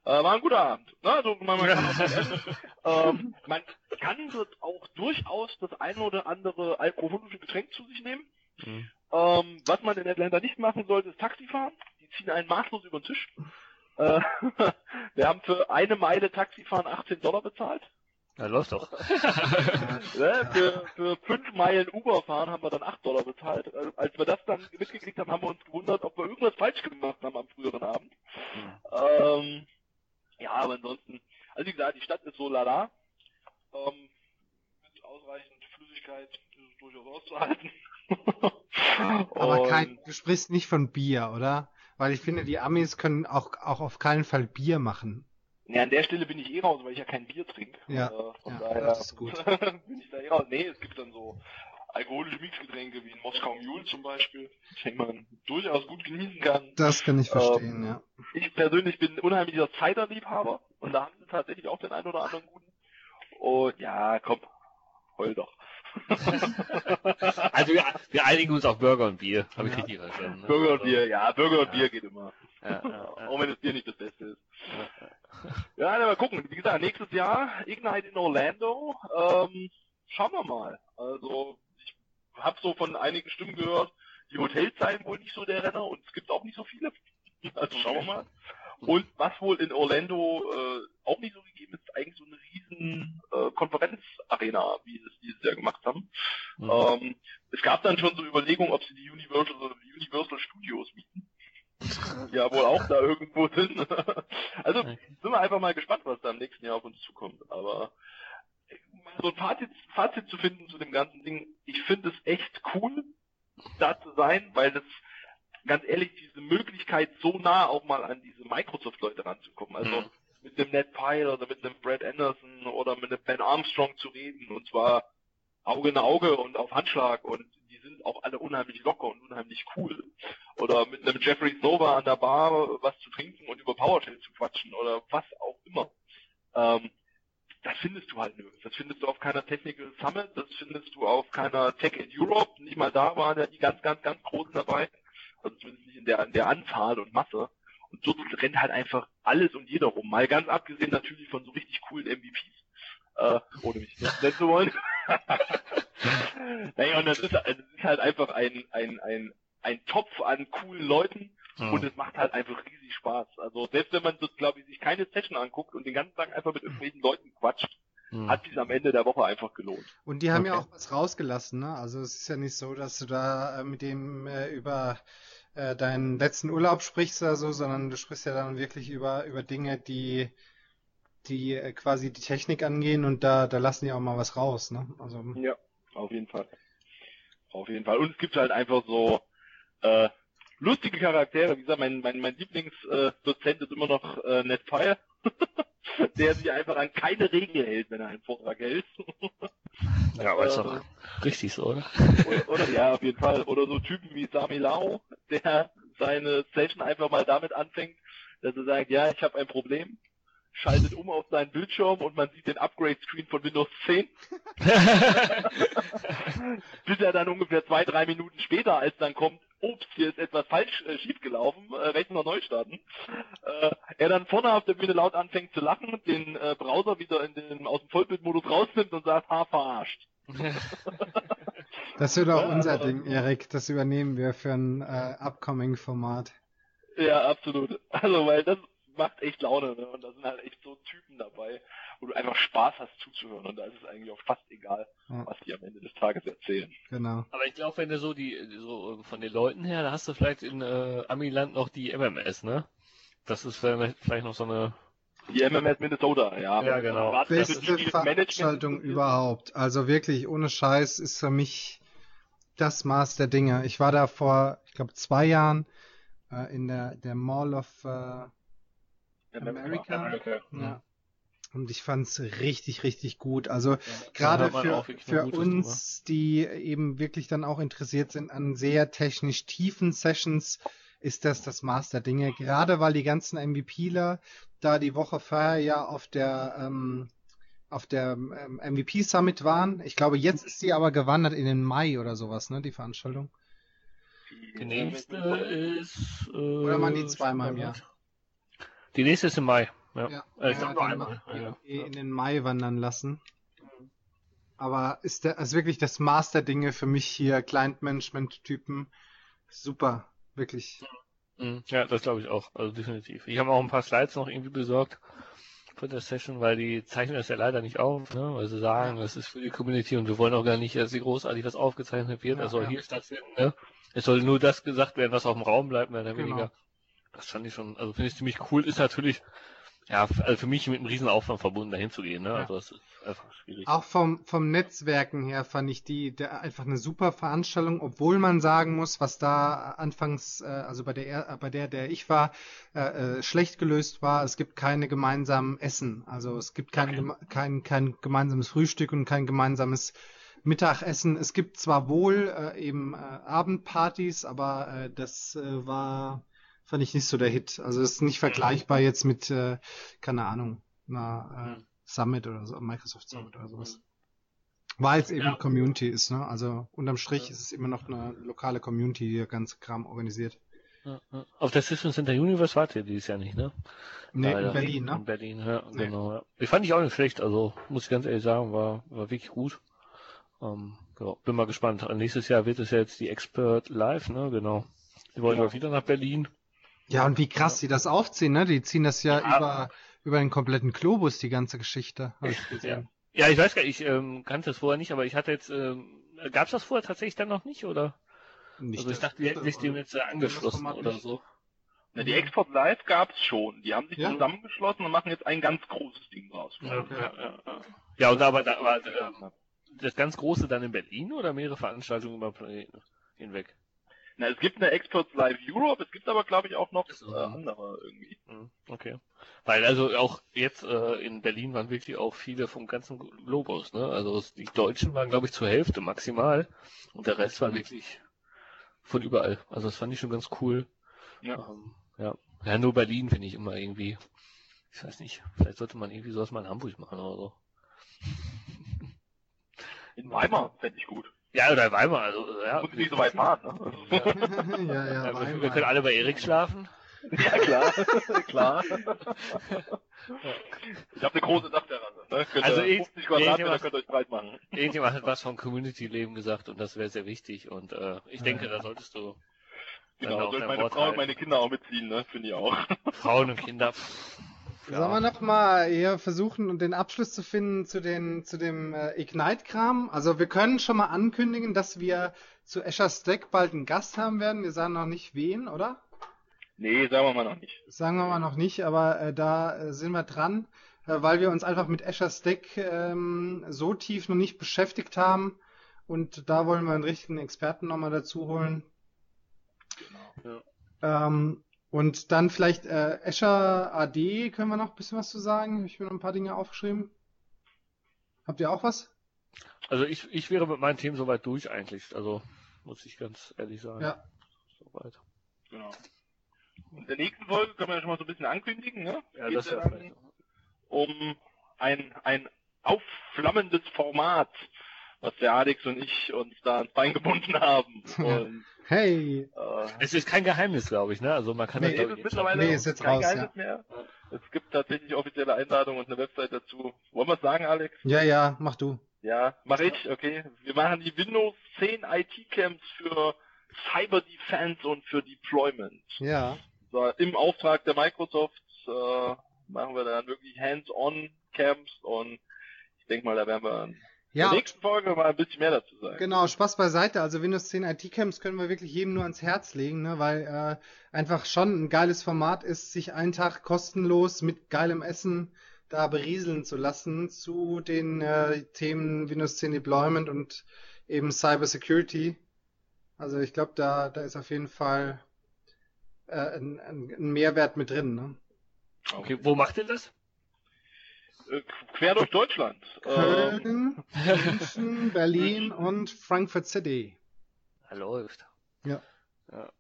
Speaker 3: war ein guter Abend. Ne? Also man, man, kann ähm, man kann dort auch durchaus das eine oder andere alkoholische Getränk zu sich nehmen. Mhm. Ähm, was man in Atlanta nicht machen sollte, ist Taxi fahren. Die ziehen einen maßlos über den Tisch. Äh, wir haben für eine Meile Taxifahren 18 Dollar bezahlt.
Speaker 2: Ja, läuft doch.
Speaker 3: ne, für, für fünf Meilen Uber fahren haben wir dann 8 Dollar bezahlt. Also, als wir das dann mitgekriegt haben, haben wir uns gewundert, ob wir irgendwas falsch gemacht haben am früheren Abend. Hm. Ähm, ja, aber ansonsten, also wie gesagt, die Stadt ist so lala. Ähm, mit ausreichend Flüssigkeit ist es durchaus auszuhalten.
Speaker 1: Aber kein, du sprichst nicht von Bier, oder? Weil ich finde, die Amis können auch, auch auf keinen Fall Bier machen.
Speaker 3: Ja, an der Stelle bin ich eh raus, weil ich ja kein Bier trinke.
Speaker 1: Ja, äh, von
Speaker 3: ja,
Speaker 1: daher das ist gut.
Speaker 3: bin ich da eh raus. Nee, es gibt dann so alkoholische Mixgetränke wie in Moskau Mule zum Beispiel, die man durchaus gut genießen kann.
Speaker 1: Das kann ich verstehen, ähm, ja.
Speaker 3: Ich persönlich bin unheimlicher Cider-Liebhaber und da haben sie tatsächlich auch den einen oder anderen guten. Und ja, komm, heul doch.
Speaker 2: also wir, wir, einigen uns auf Burger und Bier, habe ich ja. richtig verstanden.
Speaker 3: Ne? Burger und Bier, ja, Burger und. Bier geht immer. Ja, Auch wenn das Bier nicht das Beste ist. Ja, mal gucken. Wie gesagt, nächstes Jahr Ignite in Orlando. Ähm, schauen wir mal. Also ich habe so von einigen Stimmen gehört, die Hotels seien wohl nicht so der Renner und es gibt auch nicht so viele. Also schauen wir mal. Und was wohl in Orlando äh, auch nicht so gegeben ist, eigentlich so eine riesen äh, Konferenzarena, wie sie es dieses Jahr gemacht haben. Mhm. Ähm, es gab dann schon so Überlegungen, ob sie die Universal, Universal Studios mieten. ja, wohl auch da irgendwo sind. also okay. sind wir einfach mal gespannt, was da im nächsten Jahr auf uns zukommt. Aber so ein Fazit, Fazit zu finden zu dem ganzen Ding, ich finde es echt cool, da zu sein, weil das ganz ehrlich, diese Möglichkeit, so nah auch mal an diese Microsoft-Leute ranzukommen, also mhm. mit dem Ned Pyle oder mit einem Brad Anderson oder mit einem Ben Armstrong zu reden, und zwar Auge in Auge und auf Handschlag und die sind auch alle unheimlich locker und unheimlich cool. Oder mit einem Jeffrey Sober an der Bar was zu trinken und über PowerShell zu quatschen oder was auch immer. Ähm, das findest du halt nirgends. Das findest du auf keiner Technical Summit, das findest du auf keiner Tech in Europe. Nicht mal da waren ja die ganz, ganz, ganz Großen dabei also zumindest nicht in der, in der Anzahl und Masse. Und dort rennt halt einfach alles und jeder rum. Mal ganz abgesehen natürlich von so richtig coolen MVPs. Äh, ohne mich nennen zu wollen. naja, und das ist, also das ist halt einfach ein, ein, ein, ein Topf an coolen Leuten. Mhm. Und es macht halt einfach riesig Spaß. Also selbst wenn man so, glaube ich, sich keine Session anguckt und den ganzen Tag einfach mit irgendwelchen Leuten quatscht, mhm. hat sich am Ende der Woche einfach gelohnt.
Speaker 1: Und die haben okay. ja auch was rausgelassen, ne? Also es ist ja nicht so, dass du da äh, mit dem äh, über äh, deinen letzten Urlaub sprichst oder so, sondern du sprichst ja dann wirklich über, über Dinge, die die äh, quasi die Technik angehen und da, da lassen die auch mal was raus, ne? Also
Speaker 3: ja, auf jeden Fall. Auf jeden Fall. Und es gibt halt einfach so äh, lustige Charaktere. Wie gesagt, mein, mein, mein Lieblingsdozent äh, ist immer noch äh, Ned Fire, der sich einfach an keine Regel hält, wenn er einen Vortrag hält.
Speaker 2: ja, aber ist doch richtig so, oder?
Speaker 3: oder? Oder ja, auf jeden Fall. Oder so Typen wie Sami Lau, der seine Session einfach mal damit anfängt, dass er sagt, ja, ich habe ein Problem, schaltet um auf seinen Bildschirm und man sieht den Upgrade-Screen von Windows 10. Bis er dann ungefähr zwei, drei Minuten später, als dann kommt, ups, hier ist etwas falsch äh, schiefgelaufen, äh, Rechner neu starten, äh, er dann vorne auf der Bühne laut anfängt zu lachen, den äh, Browser wieder in den, aus dem Vollbildmodus rausnimmt und sagt, ha, verarscht.
Speaker 1: Das wird auch unser Ding, Erik. Das übernehmen wir für ein äh, Upcoming-Format.
Speaker 3: Ja, absolut. Also, weil das, macht echt Laune, ne? Und da sind halt echt so Typen dabei, wo du einfach Spaß hast zuzuhören und da ist es eigentlich auch fast egal, ja. was die am Ende des Tages erzählen.
Speaker 1: Genau.
Speaker 2: Aber ich glaube, wenn du so die, so von den Leuten her, da hast du vielleicht in äh, Amiland noch die MMS, ne? Das ist vielleicht noch so eine
Speaker 3: die MMS Minnesota, ja.
Speaker 2: Ja, genau.
Speaker 1: Beste Veranstaltung überhaupt. Also wirklich, ohne Scheiß, ist für mich das Maß der Dinge. Ich war da vor, ich glaube, zwei Jahren äh, in der, der Mall of äh, America. America. Ja. Und ich fand's richtig, richtig gut. Also ja, gerade für, für uns, die eben wirklich dann auch interessiert sind an sehr technisch tiefen Sessions, ist das das Maß der Dinge. Gerade weil die ganzen MVPler da die Woche vorher ja auf der ähm, auf der ähm, MVP Summit waren. Ich glaube, jetzt ist sie aber gewandert in den Mai oder sowas, ne, die Veranstaltung.
Speaker 2: Die nächste ist.
Speaker 1: Äh, oder man die zweimal im Jahr?
Speaker 2: Die nächste ist im Mai. Ja.
Speaker 1: ja. Äh, ich ja, noch einmal. Ja. In den Mai wandern lassen. Aber ist der, also wirklich das Maß der Dinge für mich hier, Client-Management-Typen, super, wirklich.
Speaker 2: Mhm. Ja, das glaube ich auch, also definitiv. Ich habe auch ein paar Slides noch irgendwie besorgt für der Session, weil die zeichnen das ja leider nicht auf, ne? weil sie sagen, das ist für die Community und wir wollen auch gar nicht, dass sie großartig was aufgezeichnet wird, ja, das soll ja. hier stattfinden, ne? Es soll nur das gesagt werden, was auf dem Raum bleibt, mehr oder genau. weniger das fand ich schon, also finde ich ziemlich cool. Ist natürlich, ja, also für mich mit einem riesen Aufwand verbunden, dahin zu gehen, ne? Ja. Also das ist einfach schwierig.
Speaker 1: Auch vom, vom Netzwerken her fand ich die der, einfach eine super Veranstaltung, obwohl man sagen muss, was da anfangs, äh, also bei der, bei der, der ich war, äh, äh, schlecht gelöst war. Es gibt keine gemeinsamen Essen. Also es gibt kein, okay. kein, kein gemeinsames Frühstück und kein gemeinsames Mittagessen. Es gibt zwar wohl äh, eben äh, Abendpartys, aber äh, das äh, war fand ich nicht so der Hit. Also es ist nicht vergleichbar jetzt mit, äh, keine Ahnung, einer äh, Summit oder so, Microsoft Summit oder sowas. Weil es eben ja. Community ist, ne? Also unterm Strich ja. ist es immer noch eine lokale Community, die der ganze Kram organisiert.
Speaker 2: Auf der System Center Universe wart ihr dieses Jahr nicht, ne?
Speaker 1: Nee, in Berlin,
Speaker 2: ne? In Berlin, ja, nee. genau. Ja. Ich fand ich auch nicht schlecht, also muss ich ganz ehrlich sagen, war, war wirklich gut. Ähm, genau. Bin mal gespannt. Nächstes Jahr wird es ja jetzt die Expert Live, ne? Genau. Die wollen genau. wieder nach Berlin.
Speaker 1: Ja, und wie krass sie das aufziehen, ne? Die ziehen das ja, ja. über, über den kompletten Globus, die ganze Geschichte.
Speaker 2: Ich gesehen. Ja. ja, ich weiß gar nicht, ich ähm, kannte das vorher nicht, aber ich hatte jetzt, ähm, gab's das vorher tatsächlich dann noch nicht, oder? Nicht also ich dachte, die hätten sich dem jetzt äh, angeschlossen oder so.
Speaker 3: Na, die Export Live gab's schon. Die haben sich ja? zusammengeschlossen und machen jetzt ein ganz großes Ding draus.
Speaker 2: Ja, ja, ja. ja und aber da war äh, das ganz große dann in Berlin oder mehrere Veranstaltungen über Planeten hinweg?
Speaker 3: Na, es gibt eine Experts Live Europe, es gibt aber glaube ich auch noch äh, andere irgendwie.
Speaker 2: Hm, okay. Weil also auch jetzt äh, in Berlin waren wirklich auch viele vom ganzen Globus, ne? Also die Deutschen waren glaube ich zur Hälfte maximal und der Rest war wirklich von überall. Also das fand ich schon ganz cool. Ja. Ähm, ja. ja, nur Berlin finde ich immer irgendwie. Ich weiß nicht, vielleicht sollte man irgendwie sowas mal in Hamburg machen oder so.
Speaker 3: In Weimar fände ich gut.
Speaker 2: Ja, oder Weimar, also, ja.
Speaker 3: Muss nicht so weit fahren, ne?
Speaker 1: ja, ja, ja
Speaker 2: wir, wir, können alle bei Erik schlafen.
Speaker 3: Ja, klar, klar. Ich habe eine große Dachterrasse, ne? Könnt
Speaker 2: also
Speaker 3: 50 Quadratmeter könnt ihr euch breit machen.
Speaker 2: Irgendjemand hat was vom Community-Leben gesagt und das wäre sehr wichtig und äh, ich denke, ja. da solltest du
Speaker 3: Genau, soll meine Frau und meine Kinder auch mitziehen, ne? Finde ich auch.
Speaker 2: Frauen und Kinder.
Speaker 1: Ja. Sollen wir noch mal hier versuchen, den Abschluss zu finden zu, den, zu dem äh, Ignite-Kram? Also wir können schon mal ankündigen, dass wir zu Azure Stack bald einen Gast haben werden. Wir sagen noch nicht wen, oder?
Speaker 3: Nee, sagen wir mal noch nicht.
Speaker 1: Sagen wir mal noch nicht, aber äh, da äh, sind wir dran, äh, weil wir uns einfach mit Azure Stack ähm, so tief noch nicht beschäftigt haben. Und da wollen wir einen richtigen Experten nochmal dazu holen. Genau. Ja. Ähm, und dann vielleicht äh, Azure AD, können wir noch ein bisschen was zu sagen? Habe ich mir noch ein paar Dinge aufgeschrieben. Habt ihr auch was?
Speaker 2: Also ich, ich wäre mit meinen Themen soweit durch eigentlich. Also muss ich ganz ehrlich sagen.
Speaker 1: Ja.
Speaker 2: Soweit.
Speaker 3: Genau. In der nächsten Folge können wir ja schon mal so ein bisschen ankündigen, ne?
Speaker 2: Ja, das wäre
Speaker 3: um ein, ein aufflammendes Format, was der Alex und ich uns da ans Bein gebunden haben. Und
Speaker 1: Hey!
Speaker 2: Äh, es ist kein Geheimnis, glaube ich, ne? Also man kann
Speaker 3: nee,
Speaker 2: das
Speaker 3: ist mittlerweile
Speaker 1: nee, ist jetzt kein raus,
Speaker 3: Geheimnis ja. mehr. Es gibt tatsächlich offizielle Einladungen und eine Website dazu. Wollen wir es sagen, Alex?
Speaker 1: Ja, ja, mach du.
Speaker 3: Ja, mach ich, okay. Wir machen die Windows 10 IT-Camps für Cyber Defense und für Deployment.
Speaker 1: Ja.
Speaker 3: So, Im Auftrag der Microsoft äh, machen wir dann wirklich Hands-on Camps und ich denke mal, da werden wir ja. In der nächsten Folge mal ein bisschen mehr dazu sagen.
Speaker 1: Genau, Spaß beiseite. Also Windows 10 IT-Camps können wir wirklich jedem nur ans Herz legen, ne? weil äh, einfach schon ein geiles Format ist, sich einen Tag kostenlos mit geilem Essen da berieseln zu lassen zu den äh, Themen Windows 10 Deployment und eben Cyber Security. Also ich glaube, da, da ist auf jeden Fall äh, ein, ein, Mehrwert mit drin. Ne?
Speaker 2: Okay, wo macht ihr das?
Speaker 3: Quer durch Deutschland.
Speaker 1: Köln, München, Berlin und Frankfurt City.
Speaker 2: Er läuft.
Speaker 1: Ja. ja.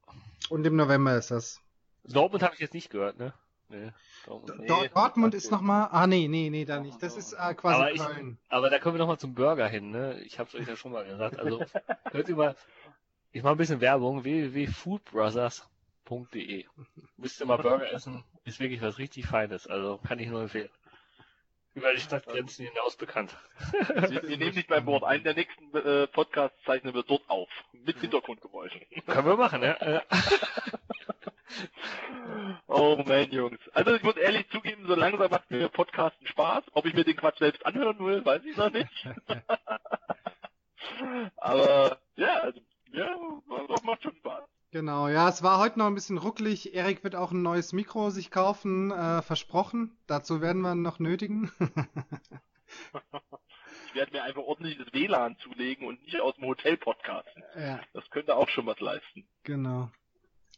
Speaker 1: Und im November ist das.
Speaker 2: Dortmund habe ich jetzt nicht gehört, ne? Nee.
Speaker 1: Dortmund, nee, Dortmund ist nochmal. Ah, nee, nee, nee, da nicht. Das ist äh, quasi
Speaker 2: aber Köln. Ich, aber da kommen wir nochmal zum Burger hin, ne? Ich habe es euch ja schon mal gesagt. Also, hört ihr mal. Ich mache ein bisschen Werbung. www.foodbrothers.de Müsst ihr mal Burger essen. Ist wirklich was richtig Feines. Also, kann ich nur empfehlen über die Stadtgrenzen hinaus bekannt.
Speaker 3: Wir, wir nehmen dich beim Wort. Einen der nächsten äh, Podcasts zeichnen wir dort auf. Mit Hintergrundgeräuschen.
Speaker 2: Können wir machen, ja.
Speaker 3: oh mein Jungs. Also ich muss ehrlich zugeben, so langsam macht mir Podcasten Spaß. Ob ich mir den Quatsch selbst anhören will, weiß ich noch nicht. Aber ja, also, ja, macht schon Spaß.
Speaker 1: Genau, ja, es war heute noch ein bisschen ruckelig. Erik wird auch ein neues Mikro sich kaufen, äh, versprochen. Dazu werden wir noch nötigen.
Speaker 3: ich werde mir einfach ordentlich das WLAN zulegen und nicht aus dem Hotel podcasten. Ja. Das könnte auch schon was leisten.
Speaker 1: Genau.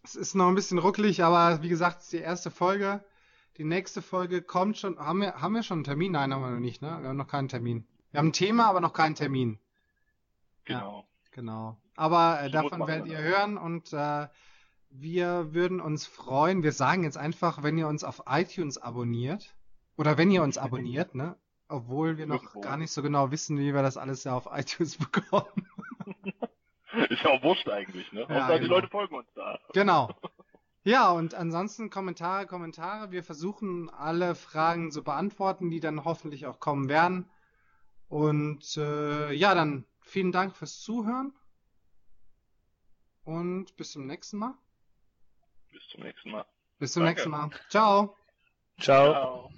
Speaker 1: Es ist noch ein bisschen ruckelig, aber wie gesagt, es ist die erste Folge. Die nächste Folge kommt schon. Haben wir, haben wir schon einen Termin? Nein, haben wir noch nicht, ne? Wir haben noch keinen Termin. Wir haben ein Thema, aber noch keinen Termin.
Speaker 3: Genau.
Speaker 1: Ja, genau. Aber äh, davon werdet ihr hören und äh, wir würden uns freuen. Wir sagen jetzt einfach, wenn ihr uns auf iTunes abonniert oder wenn ihr uns abonniert, ne? Obwohl wir noch gar nicht so genau wissen, wie wir das alles ja auf iTunes bekommen.
Speaker 3: Ist ja auch wurscht eigentlich, ne? Ja, genau. die Leute folgen uns da.
Speaker 1: Genau. Ja, und ansonsten Kommentare, Kommentare. Wir versuchen alle Fragen zu beantworten, die dann hoffentlich auch kommen werden. Und äh, ja, dann vielen Dank fürs Zuhören und bis zum nächsten Mal.
Speaker 3: Bis zum nächsten Mal.
Speaker 1: Bis zum Danke. nächsten Mal. Ciao.
Speaker 2: Ciao. Ciao.